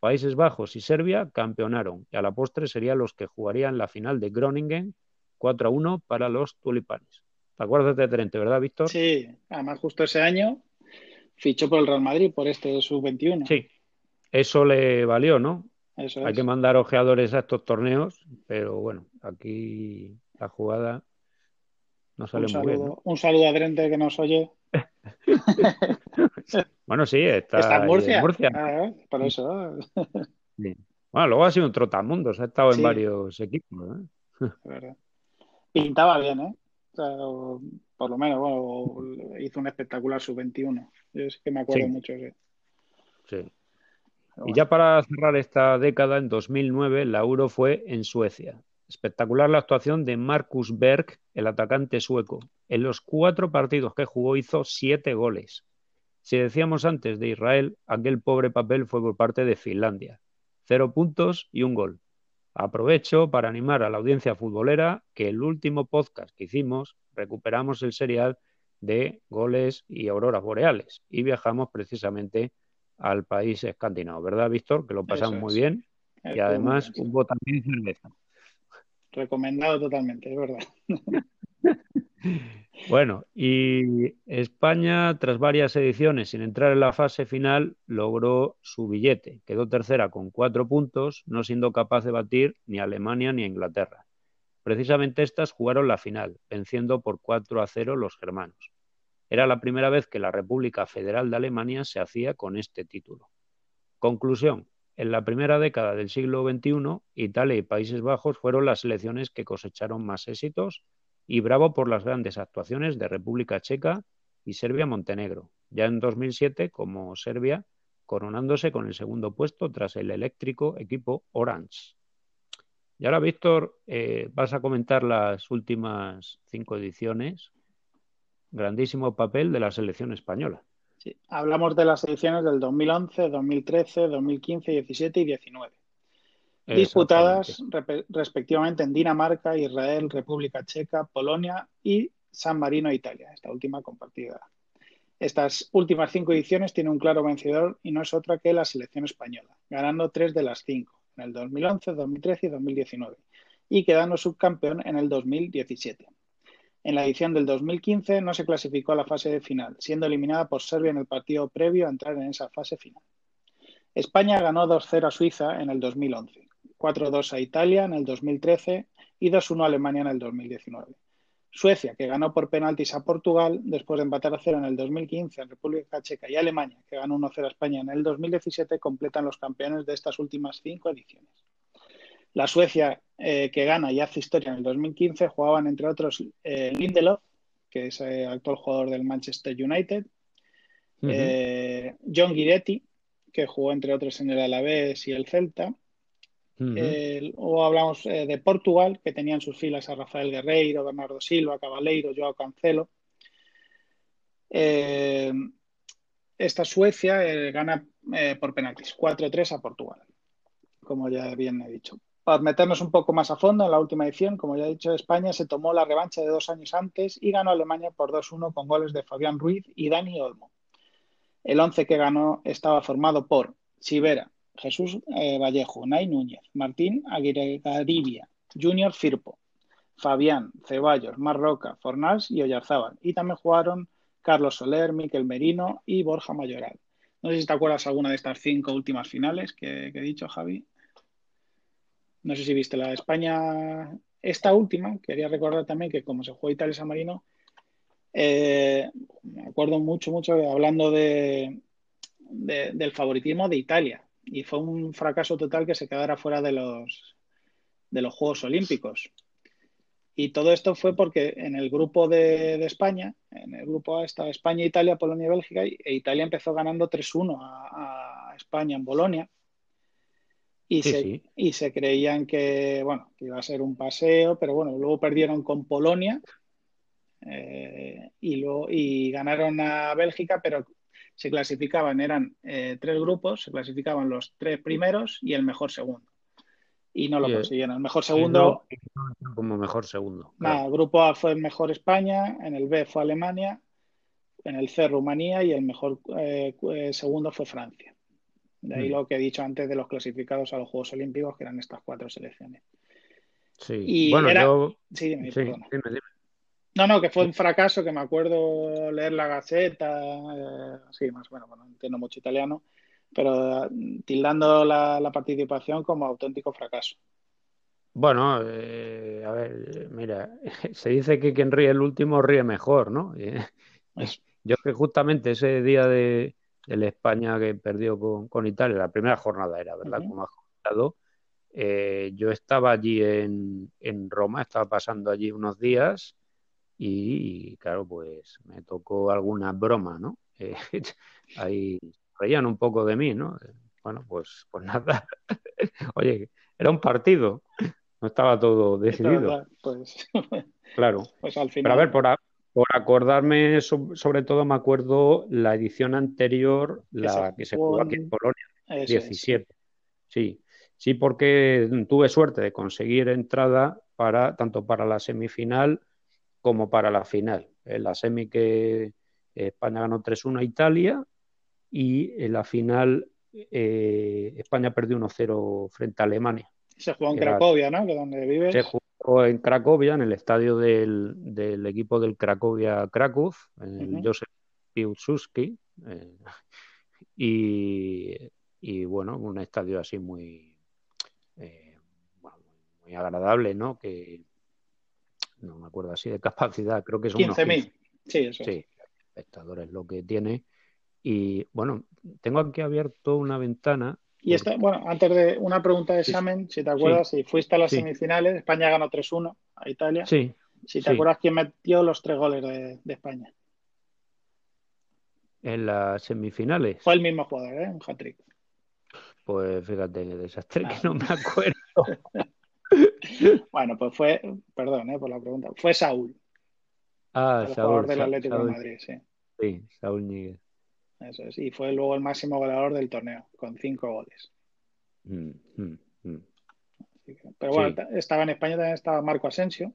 Países Bajos y Serbia campeonaron y a la postre serían los que jugarían la final de Groningen 4 a 1 para los tulipanes. ¿Te acuerdas de Drenthe, verdad, Víctor? Sí, además justo ese año fichó por el Real Madrid por este sub-21. Sí, eso le valió, ¿no? Hay que mandar ojeadores a estos torneos, pero bueno, aquí la jugada no sale muy bien. Un saludo a Drente que nos oye. bueno, sí, está, está en Murcia. Ah, por eso. Bueno, luego ha sido un trotamundos, ha estado en varios equipos. ¿eh? Pintaba bien, ¿eh? por lo menos, bueno, hizo un espectacular sub-21. Yo es que me acuerdo mucho. Sí. sí. Y ya para cerrar esta década, en 2009, la Euro fue en Suecia. Espectacular la actuación de Marcus Berg, el atacante sueco. En los cuatro partidos que jugó hizo siete goles. Si decíamos antes de Israel, aquel pobre papel fue por parte de Finlandia. Cero puntos y un gol. Aprovecho para animar a la audiencia futbolera que el último podcast que hicimos recuperamos el serial de goles y auroras boreales y viajamos precisamente al país escandinavo, ¿verdad, Víctor? Que lo pasamos muy bien y además hubo también cerveza. Recomendado totalmente, es verdad. Bueno, y España, tras varias ediciones sin entrar en la fase final, logró su billete. Quedó tercera con cuatro puntos, no siendo capaz de batir ni a Alemania ni a Inglaterra. Precisamente estas jugaron la final, venciendo por 4 a 0 los germanos. Era la primera vez que la República Federal de Alemania se hacía con este título. Conclusión. En la primera década del siglo XXI, Italia y Países Bajos fueron las selecciones que cosecharon más éxitos y bravo por las grandes actuaciones de República Checa y Serbia-Montenegro, ya en 2007 como Serbia, coronándose con el segundo puesto tras el eléctrico equipo Orange. Y ahora, Víctor, eh, vas a comentar las últimas cinco ediciones grandísimo papel de la selección española. Sí, hablamos de las ediciones del 2011, 2013, 2015, 17 y 19. Disputadas respectivamente en Dinamarca, Israel, República Checa, Polonia y San Marino, Italia, esta última compartida. Estas últimas cinco ediciones tienen un claro vencedor y no es otra que la selección española, ganando tres de las cinco, en el 2011, 2013 y 2019, y quedando subcampeón en el 2017. En la edición del 2015 no se clasificó a la fase final, siendo eliminada por Serbia en el partido previo a entrar en esa fase final. España ganó 2-0 a Suiza en el 2011. 4-2 a Italia en el 2013 y 2-1 a Alemania en el 2019. Suecia, que ganó por penaltis a Portugal después de empatar a cero en el 2015 en República Checa y Alemania, que ganó 1-0 a España en el 2017, completan los campeones de estas últimas cinco ediciones. La Suecia, eh, que gana y hace historia en el 2015, jugaban entre otros eh, Lindelof, que es el actual jugador del Manchester United, eh, John Guidetti, que jugó entre otros en el Alavés y el Celta, o hablamos eh, de Portugal, que tenían sus filas a Rafael Guerreiro, Bernardo Silva, Cabaleiro, Joao Cancelo. Eh, esta Suecia eh, gana por penaltis, 4-3 a Portugal, como ya bien he dicho. Para meternos un poco más a fondo, en la última edición, como ya he dicho, España se tomó la revancha de dos años antes y ganó Alemania por 2-1 con goles de Fabián Ruiz y Dani Olmo. El once que ganó estaba formado por Sivera, Jesús eh, Vallejo, Nay Núñez, Martín Aguirre Garibia, Junior Firpo, Fabián, Ceballos, Marroca, Fornals y Oyarzábal. Y también jugaron Carlos Soler, Miquel Merino y Borja Mayoral. No sé si te acuerdas alguna de estas cinco últimas finales que, he dicho, Javi. No sé si viste la de España. Esta última, quería recordar también que como se jugó Italia-San Marino, eh, me acuerdo mucho, mucho hablando de, del favoritismo de Italia y fue un fracaso total que se quedara fuera de los, de los Juegos Olímpicos. Y todo esto fue porque en el grupo de, España, en el grupo A estaba España, Italia, Polonia y Bélgica, e Italia empezó ganando 3-1 a, España en Bolonia. Y, se, y se creían que, bueno, que iba a ser un paseo, pero bueno, luego perdieron con Polonia eh, y, luego, y ganaron a Bélgica, pero se clasificaban, eran eh, tres grupos, se clasificaban los tres primeros y el mejor segundo. Y no lo consiguieron. El mejor segundo. como mejor segundo. el grupo A fue el mejor España, en el B fue Alemania, en el C Rumanía y el mejor eh, segundo fue Francia. De ahí mm. lo que he dicho antes de los clasificados a los Juegos Olímpicos, que eran estas cuatro selecciones. Sí, bueno, yo. Sí, dime, no, no, que fue un fracaso, que me acuerdo leer la Gaceta, eh, sí, más bueno, no entiendo mucho italiano, pero mm, tildando la, participación como auténtico fracaso. Bueno, eh, a ver, mira, se dice que quien ríe el último ríe mejor, ¿no? yo que justamente ese día de, la España que perdió con, Italia, la primera jornada era, ¿verdad? Como ha comentado, eh, yo estaba allí en, en Roma, estaba pasando allí unos días y, claro, pues me tocó alguna broma, ¿no? Eh, ahí reían un poco de mí, ¿no? Bueno, pues, pues nada. Oye, era un partido, no estaba todo decidido. Pues, claro. Pues al final. Pero a ver, por, por acordarme, sobre todo me acuerdo la edición anterior, la que se jugó aquí en Polonia, 17. Sí, sí, porque tuve suerte de conseguir entrada para tanto para la semifinal como para la final. En la semi que España ganó 3-1 a Italia y en la final eh, España perdió 1-0 frente a Alemania. Se jugó en Cracovia, ¿no? Que donde vives. Se jugó en Cracovia, en el estadio del, equipo del Cracovia Kraków, en el Josef Piłsudski. Eh, y, bueno, un estadio así muy, eh, muy agradable, ¿no? Que, no me acuerdo así de capacidad, creo que son 15.000. Sí, eso. Sí, espectadores lo que tiene. Y bueno, tengo aquí abierto una ventana. Y esta, bueno, antes de una pregunta de examen, si te acuerdas, si fuiste a las semifinales, España ganó 3-1 a Italia. Sí. Si te acuerdas quién metió los tres goles de, España. En las semifinales. Fue el mismo jugador, ¿eh? Un hat-trick. Pues fíjate, desastre que no me acuerdo. bueno, pues fue, perdón eh, por la pregunta, fue Saúl. Ah, el Saúl. Jugador del Atlético de Madrid, sí. Sí, Saúl Níguez. Eso es, y fue luego el máximo goleador del torneo, con cinco goles. Mm, mm, mm. pero bueno, estaba en España también estaba Marco Asensio.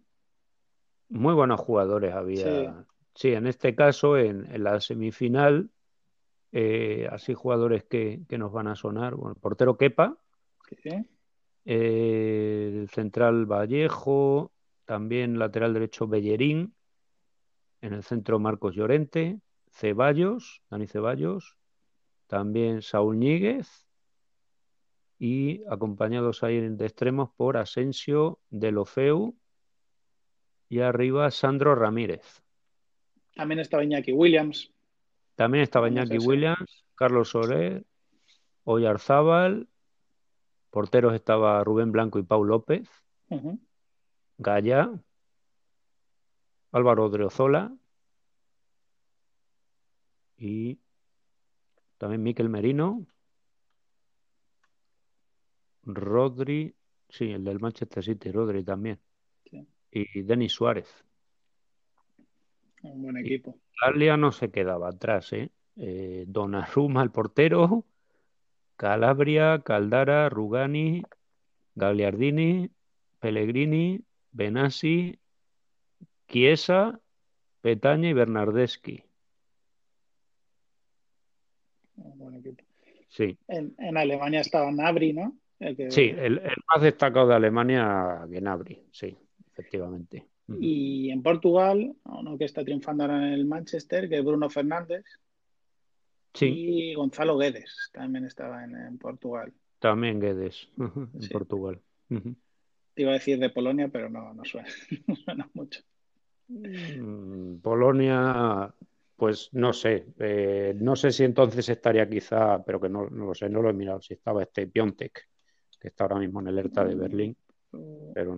Muy buenos jugadores había. Sí, en este caso, en, la semifinal, eh, así jugadores que, que, nos van a sonar. Bueno, el portero Kepa. Sí el central Vallejo, también lateral derecho Bellerín, en el centro Marcos Llorente, Ceballos, Dani Ceballos, también Saúl Ñíguez, y acompañados ahí de extremos por Asensio, Delofeu y arriba Sandro Ramírez. También estaba Iñaki Williams. También estaba Iñaki Williams, Carlos Soler, Oyarzábal, porteros estaba Rubén Blanco y Paul López, Gaya, Álvaro Dreozola y también Miquel Merino, Rodri, sí, el del Manchester City, Rodri también, y Denis Suárez. Un buen equipo. Italia no se quedaba atrás, ¿eh? eh Donnarumma, el portero, Calabria, Caldara, Rugani, Gagliardini, Pellegrini, Benassi, Chiesa, Petaña y Bernardeschi. Buen equipo. Sí. En, Alemania estaba Nabri, ¿no? Sí, el, más destacado de Alemania, Gnabry, sí, efectivamente. Y en Portugal, uno que está triunfando ahora en el Manchester, que es Bruno Fernández. Sí. Y Gonzalo Guedes también estaba en, Portugal. También Guedes, en Portugal. Te iba a decir de Polonia, pero no, no suena, no suena mucho. Mm, Polonia, pues no sé. Eh, no sé si entonces estaría quizá, pero que no, no, lo sé, no lo he mirado, si estaba este Piontek, que está ahora mismo en el ERTA de Berlín, mm. pero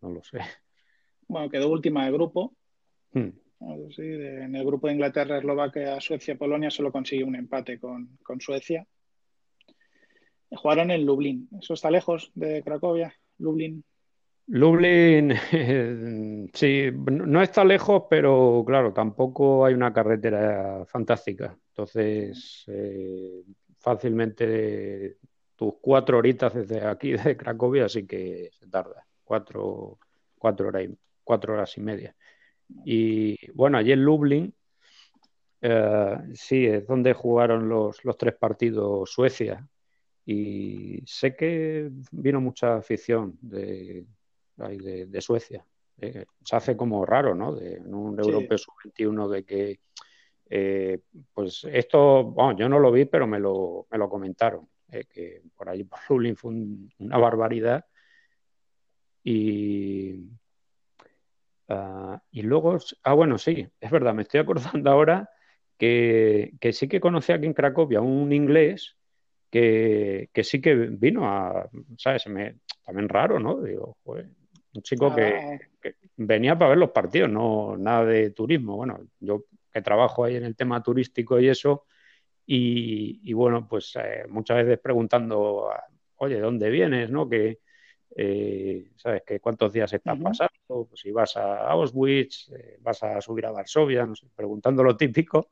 no lo sé bueno, quedó última de grupo. Hmm. en el grupo de Inglaterra, Eslovaquia, Suecia, Polonia solo consiguió un empate con, Suecia. Jugaron en Lublin. ¿Eso está lejos de Cracovia? Lublin. Lublin, sí, no está lejos, pero claro, tampoco hay una carretera fantástica. Entonces, eh, fácilmente tus cuatro horitas desde aquí, de Cracovia, sí que se tarda. Cuatro, cuatro horas y cuatro horas y media. Y bueno, allí en Lublin, eh, sí, es donde jugaron los, tres partidos Suecia. Y sé que vino mucha afición de, de, Suecia. Eh, se hace como raro, ¿no? De un europeo sub-21 de que, eh, pues esto, bueno, yo no lo vi, pero me lo, me lo comentaron, que por allí por Lublin fue una barbaridad. Y, Ah, y luego, ah, bueno, sí, es verdad, me estoy acordando ahora que, sí que conocí aquí en Cracovia un inglés que, sí que vino a, ¿sabes? Me, también raro, ¿no? Digo, un chico que, venía para ver los partidos, no nada de turismo. Bueno, yo que trabajo ahí en el tema turístico y eso, y, bueno, pues eh, muchas veces preguntando, oye, ¿dónde vienes? ¿No? Que, eh, ¿sabes? Que cuántos días estás pasando, pues si vas a Auschwitz, eh, vas a subir a Varsovia, no sé, preguntando lo típico.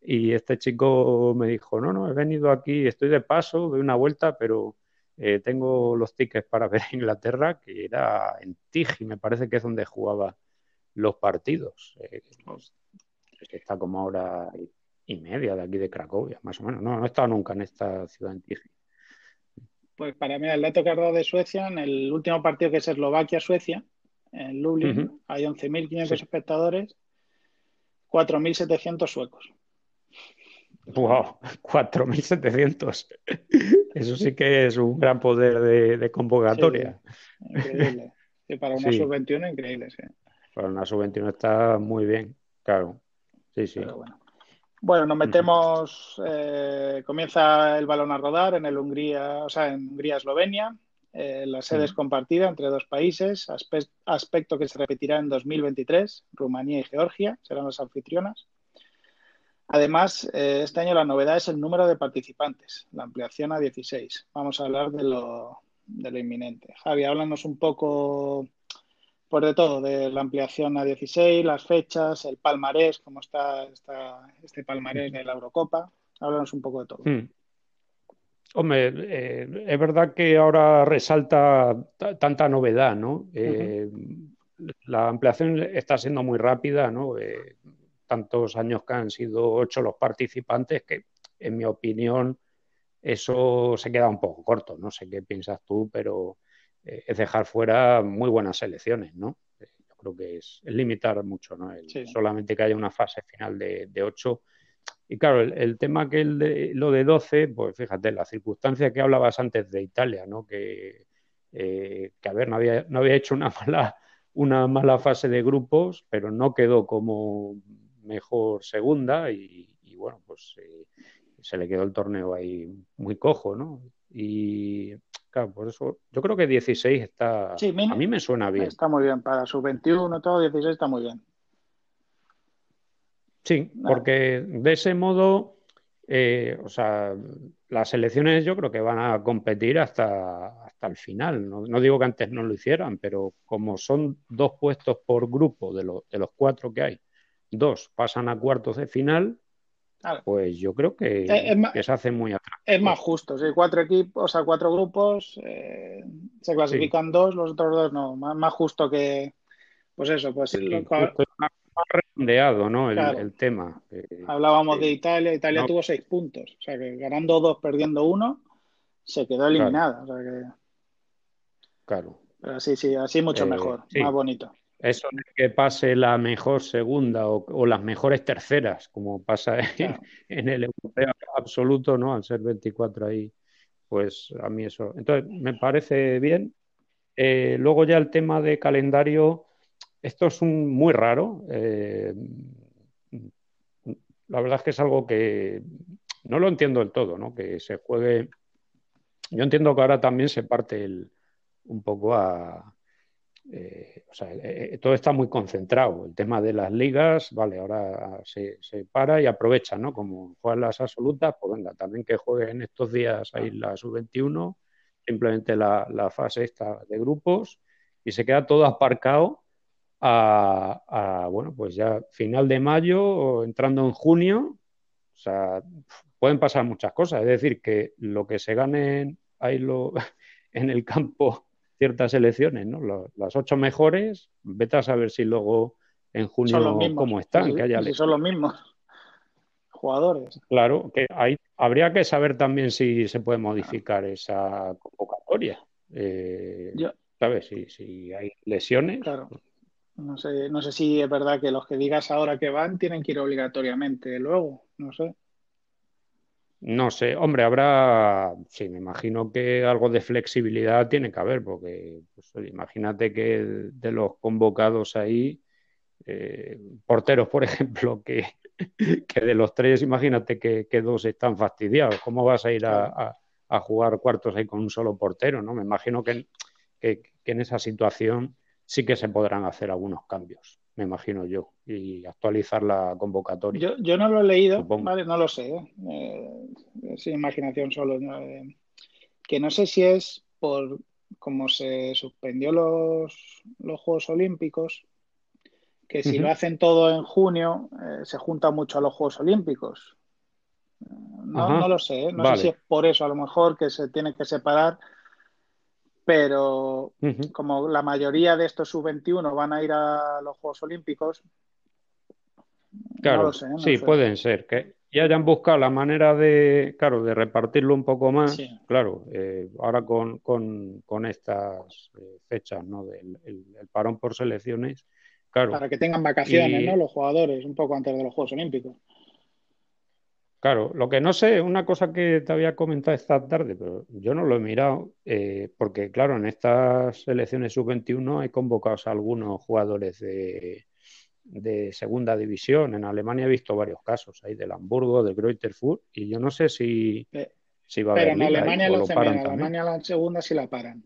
Y este chico me dijo, no, no, he venido aquí, estoy de paso, doy una vuelta, pero eh, tengo los tickets para ver Inglaterra, que era en Tigi, me parece que es donde jugaba los partidos. Pues, está como ahora y media de aquí de Cracovia, más o menos. No, no he estado nunca en esta ciudad en Tigi. Pues para mí, el dato que has dado de Suecia, en el último partido que es Eslovaquia-Suecia, en Lublin, hay 11.500 espectadores, 4.700 suecos. ¡Wow! 4.700. Eso sí que es un gran poder de, convocatoria. increíble. para una sub-21, increíble, sí. Para una sub-21 está muy bien, claro. Sí, sí. bueno. Bueno, nos metemos, eh, comienza el balón a rodar en el Hungría, o sea, en Hungría-Eslovenia. Eh, la sede es compartida entre dos países, aspecto que se repetirá en 2023. Rumanía y Georgia serán las anfitrionas. Además, eh, este año la novedad es el número de participantes, la ampliación a 16. Vamos a hablar de lo, de lo inminente. Javi, háblanos un poco pues de todo, de la ampliación a 16, las fechas, el palmarés, cómo está, este palmarés de la Eurocopa. Háblanos un poco de todo. Hmm. Hombre, eh, es verdad que ahora resalta tanta novedad, ¿no? Eh, la ampliación está siendo muy rápida, ¿no? Eh, tantos años que han sido ocho los participantes que, en mi opinión, eso se queda un poco corto. No sé qué piensas tú, pero eh, es dejar fuera muy buenas selecciones, ¿no? Yo creo que es, limitar mucho, ¿no? Solamente que haya una fase final de, ocho y claro, el, tema que el de, lo de 12, pues fíjate, la circunstancia que hablabas antes de Italia, ¿no? Que, eh, que a ver, no había, no había hecho una mala, una mala fase de grupos, pero no quedó como mejor segunda y, bueno, pues eh, se le quedó el torneo ahí muy cojo, ¿no? Y claro, por eso yo creo que 16 está, a mí me suena bien. Está muy bien, para su 21 todo, 16 está muy bien. Sí, porque de ese modo, eh, o sea, las elecciones yo creo que van a competir hasta, hasta el final. No, digo que antes no lo hicieran, pero como son dos puestos por grupo de, de los cuatro que hay, dos pasan a cuartos de final, pues yo creo que, se hace muy atrás. Es más justo, si cuatro equipos, o sea, cuatro grupos, eh, se clasifican dos, los otros dos no. Más, justo que, pues eso, pues más redondeado, ¿no? El, tema. Hablábamos de Italia, Italia tuvo seis puntos, o sea que ganando dos, perdiendo uno, se quedó eliminada. Claro. O sea que... claro. Pero sí, sí, así mucho eh, mejor, más bonito. Eso de que pase la mejor segunda o, las mejores terceras, como pasa en, el europeo absoluto, ¿no? Al ser 24 ahí, pues a mí eso. Entonces, me parece bien. Eh, luego ya el tema de calendario, esto es un, muy raro. Eh, la verdad es que es algo que no lo entiendo del todo, ¿no? Que se juegue. Yo entiendo que ahora también se parte un poco a. Eh, sea, eh, todo está muy concentrado. El tema de las ligas, vale, ahora se, para y aprovecha, ¿no? Como juegan las absolutas, pues venga, también que jueguen estos días ahí la sub-21, simplemente la, fase esta de grupos y se queda todo aparcado a, bueno, pues ya final de mayo entrando en junio, o sea, pueden pasar muchas cosas. Es decir, que lo que se gane ahí lo, en el campo ciertas elecciones, ¿no? las ocho mejores, vete a saber si luego en junio cómo están. que haya son los mismos jugadores. Claro, que hay, habría que saber también si se puede modificar esa convocatoria. Eh, ¿Sabes? Si, si hay lesiones. Claro. No sé, no sé si es verdad que los que digas ahora que van tienen que ir obligatoriamente luego, no sé. No sé, hombre, habrá, sí, me imagino que algo de flexibilidad tiene que haber, porque pues, imagínate que de los convocados ahí, eh, porteros, por ejemplo, que, que, de los tres, imagínate que, dos están fastidiados. ¿Cómo vas a ir a, jugar cuartos ahí con un solo portero? ¿no? Me imagino que, que en esa situación sí que se podrán hacer algunos cambios, me imagino yo, y actualizar la convocatoria. Yo, no lo he leído, ¿vale? no lo sé, ¿eh? eh es imaginación solo. Eh, que no sé si es por como se suspendió los, los Juegos Olímpicos, que si lo hacen todo en junio, eh, se junta mucho a los Juegos Olímpicos. No, no lo sé, no sé si es por eso a lo mejor que se tiene que separar pero como la mayoría de estos sub-21 van a ir a los Juegos Olímpicos, claro, no lo sé, sí, pueden ser, que ya hayan buscado la manera de, claro, de repartirlo un poco más, claro, eh, ahora con, con, estas eh, fechas, ¿no? Del el, parón por selecciones, claro. Para que tengan vacaciones, ¿no? Los jugadores, un poco antes de los Juegos Olímpicos. Claro, lo que no sé, una cosa que te había comentado esta tarde, pero yo no lo he mirado, eh, porque claro, en estas elecciones sub-21 hay convocados a algunos jugadores de, segunda división. En Alemania he visto varios casos, hay del Hamburgo, del Greuther y yo no sé si, si va a haber. Pero en Alemania lo, paran en Alemania la segunda sí la paran.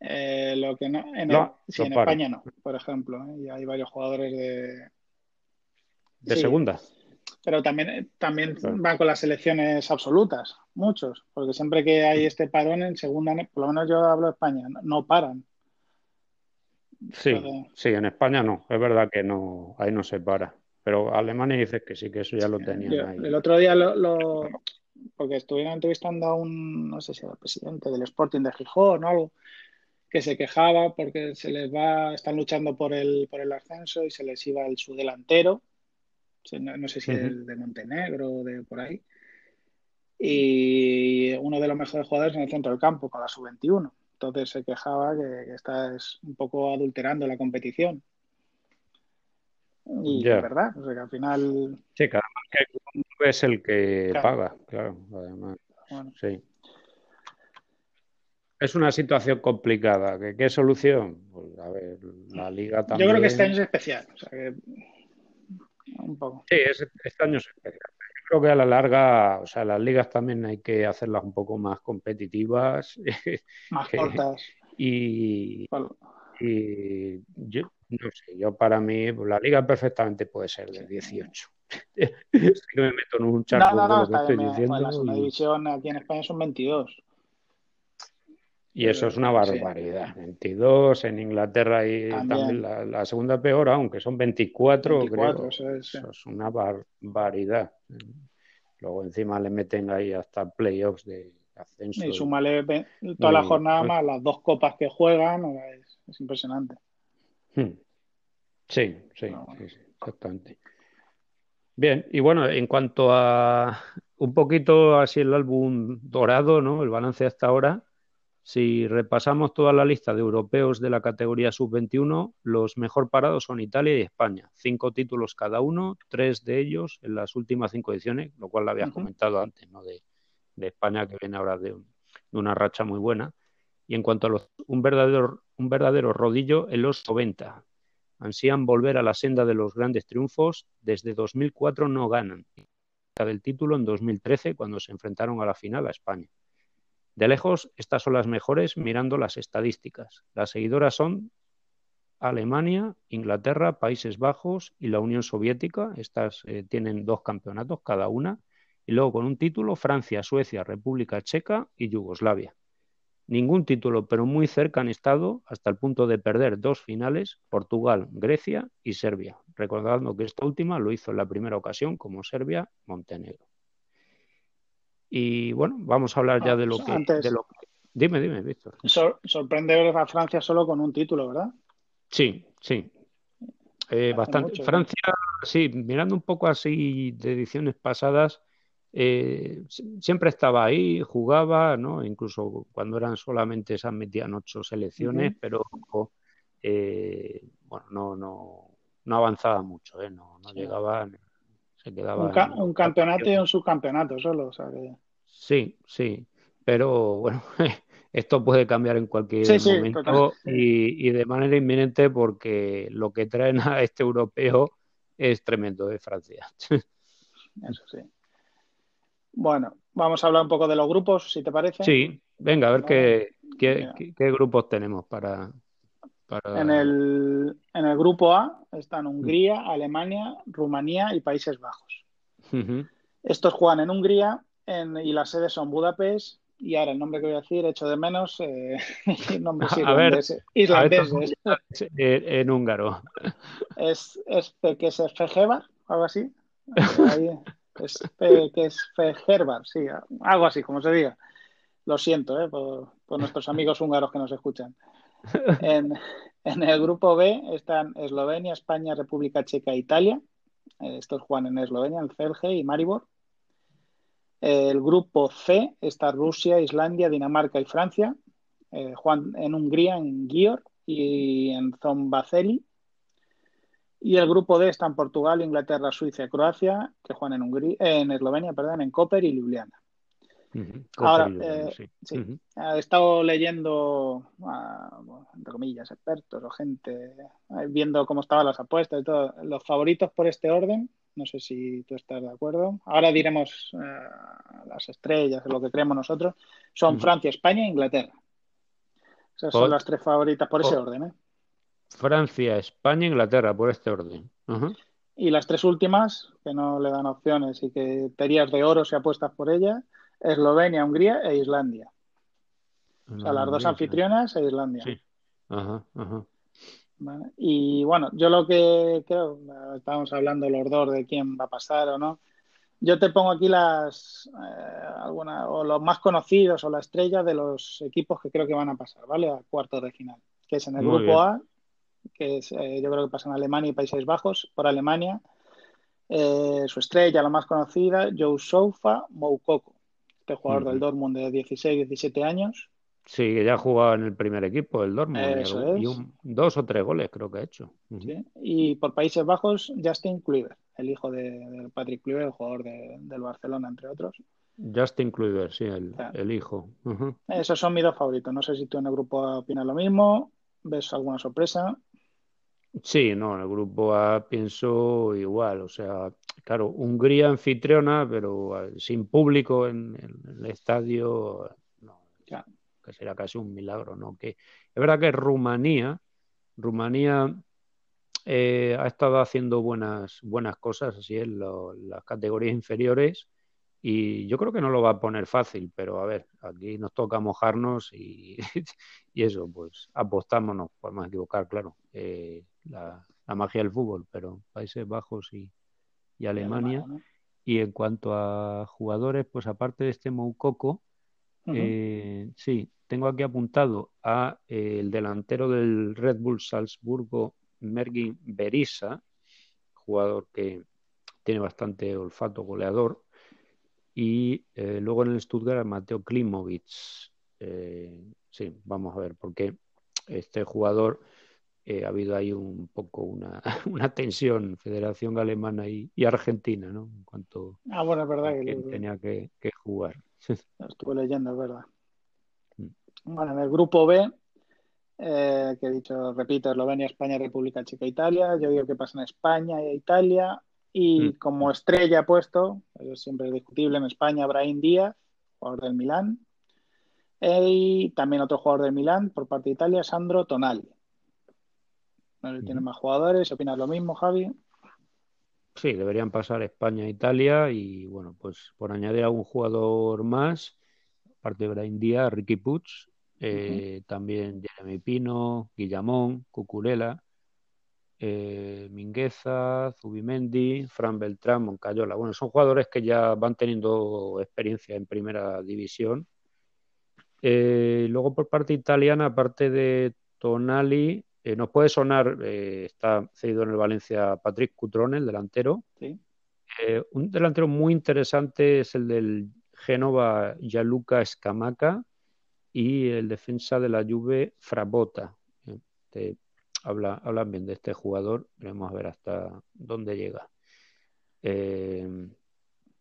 Eh, lo que no, en, en España no, por ejemplo, ¿eh? y hay varios jugadores de. ¿De segunda? Pero también, también van con las selecciones absolutas, muchos, porque siempre que hay este parón en segunda, por lo menos yo hablo de España, no, paran. Sí, sí, en España no, es verdad que no, ahí no se para. Pero Alemania dice que sí, que eso ya lo tenían ahí. El otro día lo, porque estuvieron entrevistando a un, no sé si era el presidente del Sporting de Gijón o algo, que se quejaba porque se les va, están luchando por el, por el ascenso y se les iba el, su delantero no, sé si es de Montenegro o de por ahí. Y uno de los mejores jugadores en el centro del campo, con la sub-21. Entonces se quejaba que, que está un poco adulterando la competición. Y verdad, o sea que al final. Sí, cada que es el que paga, claro, además. Sí. Es una situación complicada. ¿Qué, solución? Pues a ver, la liga también. Yo creo que este año es especial. O sea que... Un poco. Sí, este año es especial. creo que a la larga, o sea, las ligas también hay que hacerlas un poco más competitivas. Más cortas. Y, y yo, no sé, yo para mí pues, la liga perfectamente puede ser de 18. es que me meto en un charco no, no, no, lo que estoy diciendo. la segunda división aquí en España son 22. Y eso es una barbaridad. 22 en Inglaterra y también, la, segunda peor, aunque son 24, creo. Eso es, una barbaridad. Luego encima le meten ahí hasta playoffs de ascenso. Y súmale toda la jornada más las dos copas que juegan, es, impresionante. Hmm. Sí, sí, sí, exactamente. Bien, y bueno, en cuanto a un poquito así el álbum dorado, ¿no? El balance hasta ahora. Si repasamos toda la lista de europeos de la categoría sub-21, los mejor parados son Italia y España. Cinco títulos cada uno, tres de ellos en las últimas cinco ediciones, lo cual lo habías comentado antes, ¿no? De, España, que viene ahora de, una racha muy buena. Y en cuanto a los, un, verdadero, un verdadero rodillo en los 90. Ansían volver a la senda de los grandes triunfos. Desde 2004 no ganan. Del título en 2013, cuando se enfrentaron a la final a España. De lejos, estas son las mejores mirando las estadísticas. Las seguidoras son Alemania, Inglaterra, Países Bajos y la Unión Soviética. Estas eh, tienen dos campeonatos cada una. Y luego con un título, Francia, Suecia, República Checa y Yugoslavia. Ningún título, pero muy cerca han estado hasta el punto de perder dos finales, Portugal, Grecia y Serbia. Recordando que esta última lo hizo en la primera ocasión como Serbia, Montenegro. Y bueno, vamos a hablar ya de lo, ah, que, de lo Dime, dime, Víctor. sorprende ver a Francia solo con un título, ¿verdad? Sí, sí. Eh, bastante. Francia, sí, mirando un poco así de ediciones pasadas, eh, siempre estaba ahí, jugaba, ¿no? Incluso cuando eran solamente esas metían ocho selecciones, pero eh, bueno, no, no, no avanzaba mucho, ¿eh? No, no llegaba un, campeonato y un subcampeonato solo, Sí, sí, pero bueno, esto puede cambiar en cualquier momento y, de manera inminente porque lo que traen a este europeo es tremendo de Francia. Eso sí. Bueno, vamos a hablar un poco de los grupos, si te parece. Sí, venga, a ver qué, qué, grupos tenemos para, en, el, en el grupo A están Hungría, Alemania, Rumanía y Países Bajos. Estos juegan en Hungría y las sedes son Budapest. Y ahora el nombre que voy a decir, echo de menos, eh, nombres irlandeses. en húngaro. Es, es Fejevar, algo así. es Fejerbar, sí, algo así, como se diga. Lo siento eh, por, por nuestros amigos húngaros que nos escuchan. En, el grupo B están Eslovenia, España, República Checa e Italia. Eh, estos juegan en Eslovenia, en Celje y Maribor. El grupo C está Rusia, Islandia, Dinamarca y Francia. Eh, juegan en Hungría, en Gior y en Zombaceli. Y el grupo D está en Portugal, Inglaterra, Suiza Croacia, que juegan en, Hungría, en Eslovenia, perdón, en Koper y Ljubljana. Ahora, eh, he estado leyendo, entre comillas, expertos o gente, eh, viendo cómo estaban las apuestas y todo. Los favoritos por este orden, no sé si tú estás de acuerdo. Ahora diremos eh, las estrellas, lo que creemos nosotros, son Francia, España e Inglaterra. Esas son las tres favoritas por ese orden. Francia, España e Inglaterra, por este orden. Y las tres últimas, que no le dan opciones y que tenías de oro si apuestas por ellas, Eslovenia, Hungría e Islandia. O sea, las dos anfitrionas e Islandia. Sí. Ajá, ajá. Y bueno, yo lo que creo, estábamos hablando los dos de quién va a pasar o no. Yo te pongo aquí las eh, o los más conocidos o la estrella de los equipos que creo que van a pasar, ¿vale? A cuartos de final, que es en el grupo A, que es, eh, yo creo que pasan Alemania y Países Bajos. Por Alemania, eh, su estrella, la más conocida, Joe Soufa Moukoko este jugador del Dortmund de 16, 17 años. Sí, ya ha jugado en el primer equipo, el Dortmund, y dos o tres goles creo que ha hecho. Y por Países Bajos, Justin Kluivert, el hijo de, Patrick Kluivert, el jugador del Barcelona, entre otros. Justin Kluivert, sí, el, hijo. Esos son mis dos favoritos. No sé si tú en el grupo opinas lo mismo, ves alguna sorpresa. Sí, no, en el grupo A pienso igual, o sea, claro, Hungría anfitriona, pero eh, sin público en, el estadio, no, que será casi un milagro, ¿no? Que es verdad que Rumanía, Rumanía eh, ha estado haciendo buenas, buenas cosas así en las categorías inferiores y yo creo que no lo va a poner fácil, pero a ver, aquí nos toca mojarnos y, y eso, pues apostamos, podemos equivocar, claro, eh, la, magia del fútbol, pero Países Bajos y, Alemania. Y en cuanto a jugadores, pues aparte de este Moukoko, eh, sí, tengo aquí apuntado a eh, el delantero del Red Bull Salzburgo, Mergin Berisa, jugador que tiene bastante olfato goleador y eh, luego en el Stuttgart Mateo Klimovic. Sí, vamos a ver, porque este jugador eh, ha habido ahí un poco una, una tensión, Federación Alemana y, Argentina, ¿no? En cuanto ah, bueno, es verdad que tenía que, jugar. estuve leyendo, es verdad. Mm. Bueno, en el grupo B, que he dicho, repito, Eslovenia, España, República Checa, Italia. Yo digo que pasa en España e Italia. Y mm. como estrella puesto, es siempre discutible en España, Brahim Díaz, jugador del Milán. Y también otro jugador del Milán por parte de Italia, Sandro Tonali. Si tiene más jugadores. ¿Opinas lo mismo, Javi? Sí, deberían pasar España e Italia. Y bueno, pues por añadir algún jugador más, aparte de Brahim Díaz, Ricky Puig, eh, también Jeremy Pino, Guillamón, Cucurella eh, Mingueza, Zubimendi, Fran Beltrán, Moncayola. Bueno, son jugadores que ya van teniendo experiencia en primera división. Eh, luego por parte italiana, aparte de Tonali, eh, nos puede sonar, está cedido en el Valencia Patrick Cutrone, el delantero. un delantero muy interesante es el del Génova Gianluca Scamaca y el defensa de la Juve Frabota. Habla, hablan bien de este jugador. Veremos a ver hasta dónde llega. Eh,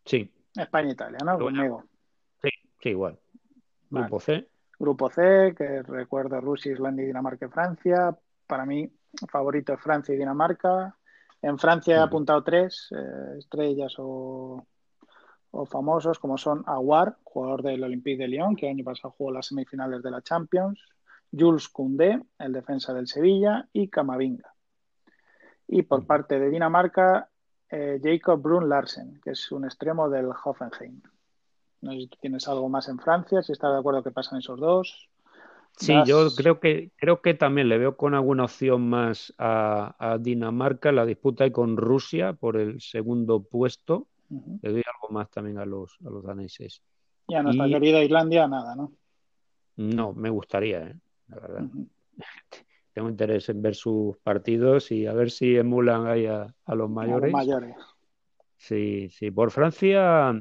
sí. España-Italia, ¿no? Conmigo. Sí, sí, igual. Grupo C. Grupo C, que recuerda Rusia, Islandia, Dinamarca y Francia. Para mí, favorito es Francia y Dinamarca. En Francia he apuntado tres eh, estrellas o, o, famosos, como son Aguar, jugador del Olympique de Lyon, que el año pasado jugó las semifinales de la Champions. Jules Koundé, el defensa del Sevilla, y Camavinga. Y por parte de Dinamarca, eh, Jacob Brun Larsen, que es un extremo del Hoffenheim. No sé si tienes algo más en Francia, si estás de acuerdo que pasan esos dos. Sí, yo creo que creo que también le veo con alguna opción más a, Dinamarca la disputa y con Rusia por el segundo puesto. Le doy algo más también a los, a los daneses. Y a nuestra querida Islandia, nada, ¿no? No, me gustaría, ¿eh? la verdad. Tengo interés en ver sus partidos y a ver si emulan ahí a, los mayores. Sí, sí. Por Francia,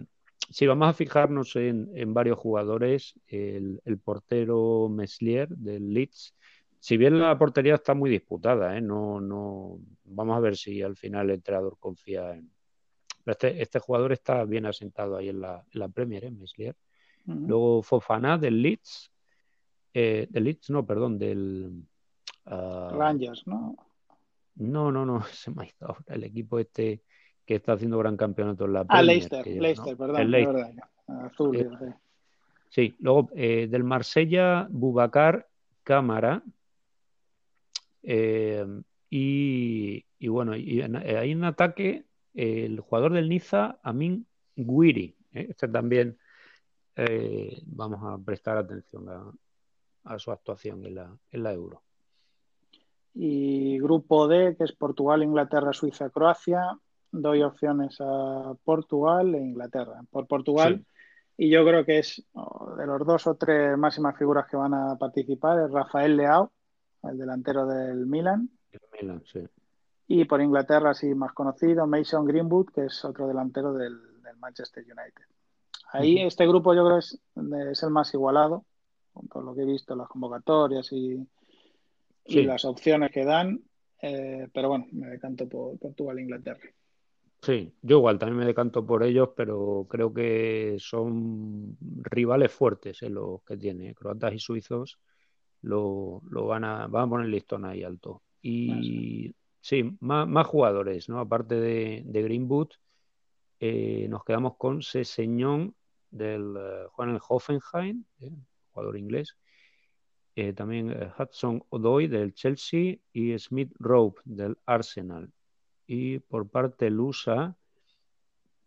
sí, vamos a fijarnos en, varios jugadores. El, portero Meslier del Leeds. Si bien la portería está muy disputada, ¿eh? no, no, vamos a ver si al final el entrenador confía en. Este, este jugador está bien asentado ahí en la, Premier, ¿eh? Meslier. Luego Fofana del Leeds, eh, del Leeds, no, perdón, del... Uh, Rangers, ¿no? No, no, no, se me ha ido ahora el equipo este que está haciendo gran campeonato en la Ah, Leicester, Leicester, perdón, Leicester. Azul, eh, sí. luego eh, del Marsella, Bubacar, Cámara. Eh, y, y, bueno, y hay un ataque el jugador del Niza, Amin Guiri. Este también vamos a prestar atención a, a su actuación en la, en la Euro. Y grupo D, que es Portugal, Inglaterra, Suiza, Croacia. Doy opciones a Portugal e Inglaterra. Por Portugal, y yo creo que es de los dos o tres máximas figuras que van a participar, es Rafael Leao, el delantero del Milan. El Milan, sí. Y por Inglaterra, sí, más conocido, Mason Greenwood, que es otro delantero del, Manchester United. Ahí este grupo yo creo es, es el más igualado por lo que he visto, las convocatorias y, las opciones que dan. Eh, pero bueno, me decanto por Portugal-Inglaterra. E Sí, yo igual también me decanto por ellos, pero creo que son rivales fuertes en los que tiene. Croatas y suizos lo, van, a, van a poner listón ahí alto. Y sí, más, jugadores, ¿no? Aparte de, de Greenwood, eh, nos quedamos con Seseñón del eh, Juan el Hoffenheim, eh, jugador inglés. también Hudson Odoi del Chelsea y Smith Rowe del Arsenal y por parte lusa,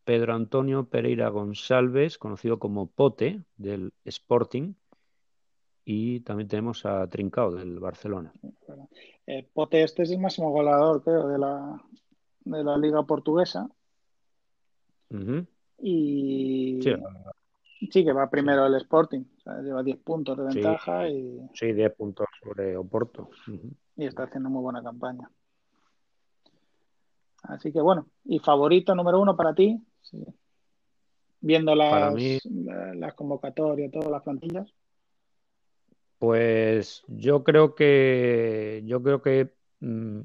Pedro Antonio Pereira González, conocido como Pote del Sporting, y también tenemos a Trincao del Barcelona. Eh, Pote este es el máximo goleador, creo, de la, de la liga portuguesa. Y sí, que va primero el Sporting, lleva 10 puntos de ventaja. Sí, y... sí 10 puntos sobre Oporto. Y está haciendo muy buena campaña. Así que bueno, y favorito número uno para ti, viendo las, las convocatorias, todas las plantillas. Pues yo creo que yo creo que mm,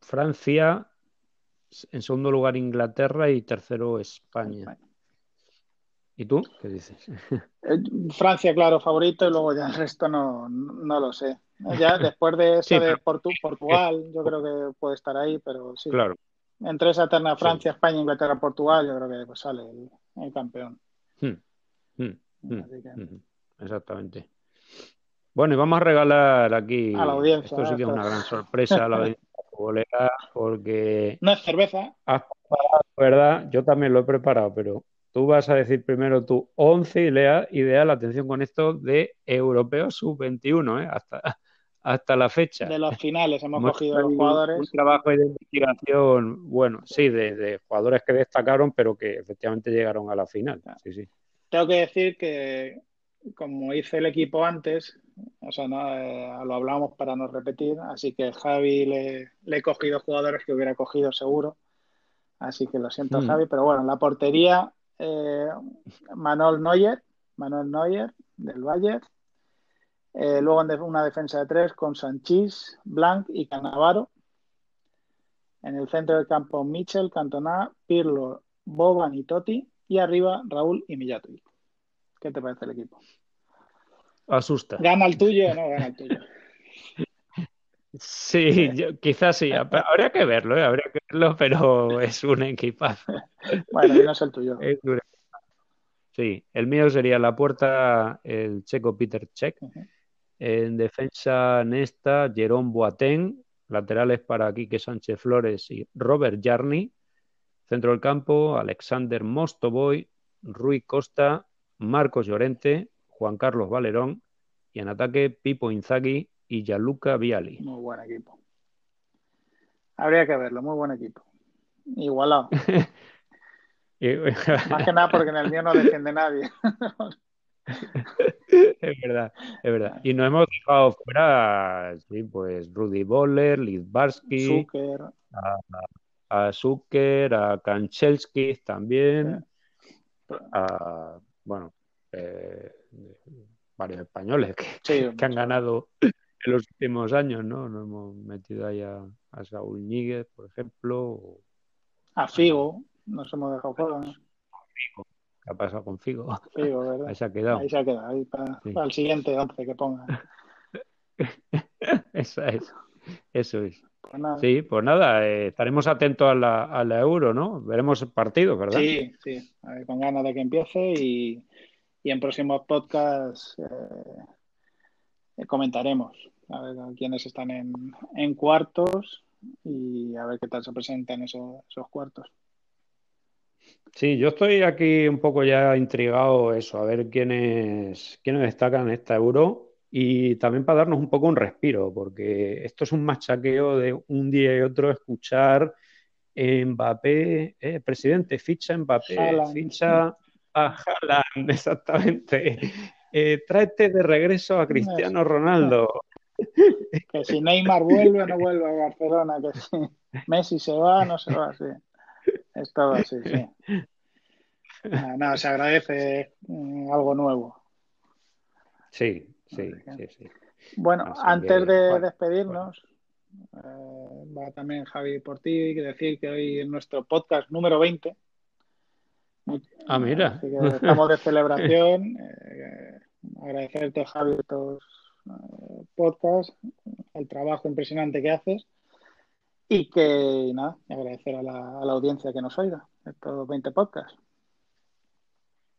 Francia, en segundo lugar Inglaterra y tercero España. ¿Y tú qué dices? Eh, Francia, claro, favorito, y luego ya el resto no, no lo sé. Ya después de eso de Portugal, yo creo que puede estar ahí, pero sí. Claro. Entre esa eterna Francia, España, Inglaterra, Portugal, yo creo que pues, sale el, campeón. Hmm. Hmm. Hmm. Exactamente. Bueno, y vamos a regalar aquí. A la audiencia. Esto sí que es una gran sorpresa a la audiencia porque. No es cerveza. Has preparado, ¿verdad? Yo también lo he preparado, pero tú vas a decir primero tu 11 y lea ideal, atención con esto, de Europeo Sub-21, ¿eh? Hasta, hasta la fecha. De los finales hemos, cogido los jugadores. Un trabajo de investigación, bueno, sí, de, jugadores que destacaron, pero que efectivamente llegaron a la final. Sí, sí. Tengo que decir que, como hice el equipo antes, o sea, no, eh, lo hablamos para no repetir, así que Javi le, he cogido jugadores que hubiera cogido seguro. Así que lo siento, hmm. Javi, pero bueno, la portería, eh, Manuel Neuer, Manuel Neuer del Bayern. Eh, luego en una defensa de tres con Sanchís, Blanc y Canavaro. En el centro del campo Michel, Cantona, Pirlo, Boban y Totti. Y arriba Raúl y Millatovic. ¿Qué te parece el equipo? Asusta. ¿Gana el tuyo o no gana el tuyo? Sí, quizás sí. Habría que verlo, ¿eh? habría que verlo, pero es un equipazo. Bueno, no es el tuyo. Sí, el mío sería la puerta el checo Peter Check. En defensa Nesta, Jerón Boateng. Laterales para Quique Sánchez Flores y Robert Jarni. Centro del campo, Alexander Mostoboy, Rui Costa, Marcos Llorente, Juan Carlos Valerón. Y en ataque, Pipo Inzaghi y Gianluca Viali. Muy buen equipo. Habría que verlo, muy buen equipo. Igualado. Más que nada porque en el mío no defiende nadie. es verdad, es verdad. Y nos hemos dejado fuera, sí, pues Rudy Boller, Lidbarsky, a, Zucker, a Kanchelski también, a, bueno, eh, varios españoles que, han ganado en los últimos años, ¿no? Nos hemos metido ahí a, Saúl Níguez, por ejemplo. A Figo, nos hemos dejado fuera, ¿no? ha pasado con Figo? ¿verdad? Ahí se ha quedado. Ahí se ha quedado, ahí para, el siguiente 11 que ponga. Eso es. Eso es. Pues sí, pues nada, eh, estaremos atentos a la, a la, Euro, ¿no? Veremos el partido, ¿verdad? Sí, sí, con ganas de que empiece y, y en próximos podcasts eh, comentaremos a ver quiénes están en, en, cuartos y a ver qué tal se presentan esos, esos cuartos. Sí, yo estoy aquí un poco ya intrigado eso, a ver quiénes, quiénes destacan esta euro y también para darnos un poco un respiro, porque esto es un machaqueo de un día y otro escuchar Mbappé, eh, presidente, ficha Mbappé, ficha a Haaland, exactamente. Eh, tráete de regreso a Cristiano Ronaldo. Que si Neymar vuelve, no vuelve a Barcelona, que si Messi se va, no se va, sí. Es todo así, sí. Nada, se agradece mm, algo nuevo. Sí, sí, sí, sí. Bueno, antes de despedirnos, eh, va también Javi por ti, que decir que hoy es nuestro podcast número 20. Ah, mira. estamos de celebración. Eh, agradecerte, Javi, estos eh, podcasts, el trabajo impresionante que haces y que, nada, agradecer a la, a la audiencia que nos oiga estos 20 podcasts.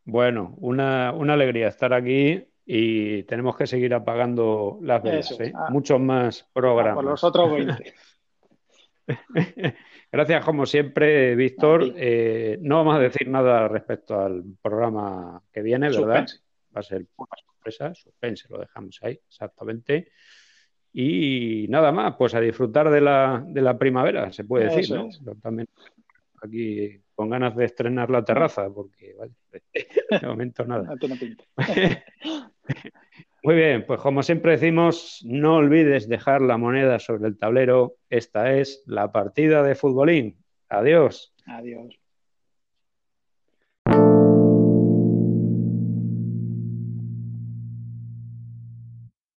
Bueno, una, una alegría estar aquí y tenemos que seguir apagando las velas. ¿eh? Ah. Muchos más programas. por los otros 20. Gracias, como siempre, Víctor. Eh, no vamos a decir nada respecto al programa que viene, ¿verdad? Va a ser una sorpresa, suspense, lo dejamos ahí, exactamente. Y nada más, pues a disfrutar de la, de la primavera, se puede decir, ¿no? también aquí con ganas de estrenar la terraza, porque vale, de momento nada. Muy bien, pues como siempre decimos, no olvides dejar la moneda sobre el tablero. Esta es la partida de futbolín. Adiós. Adiós.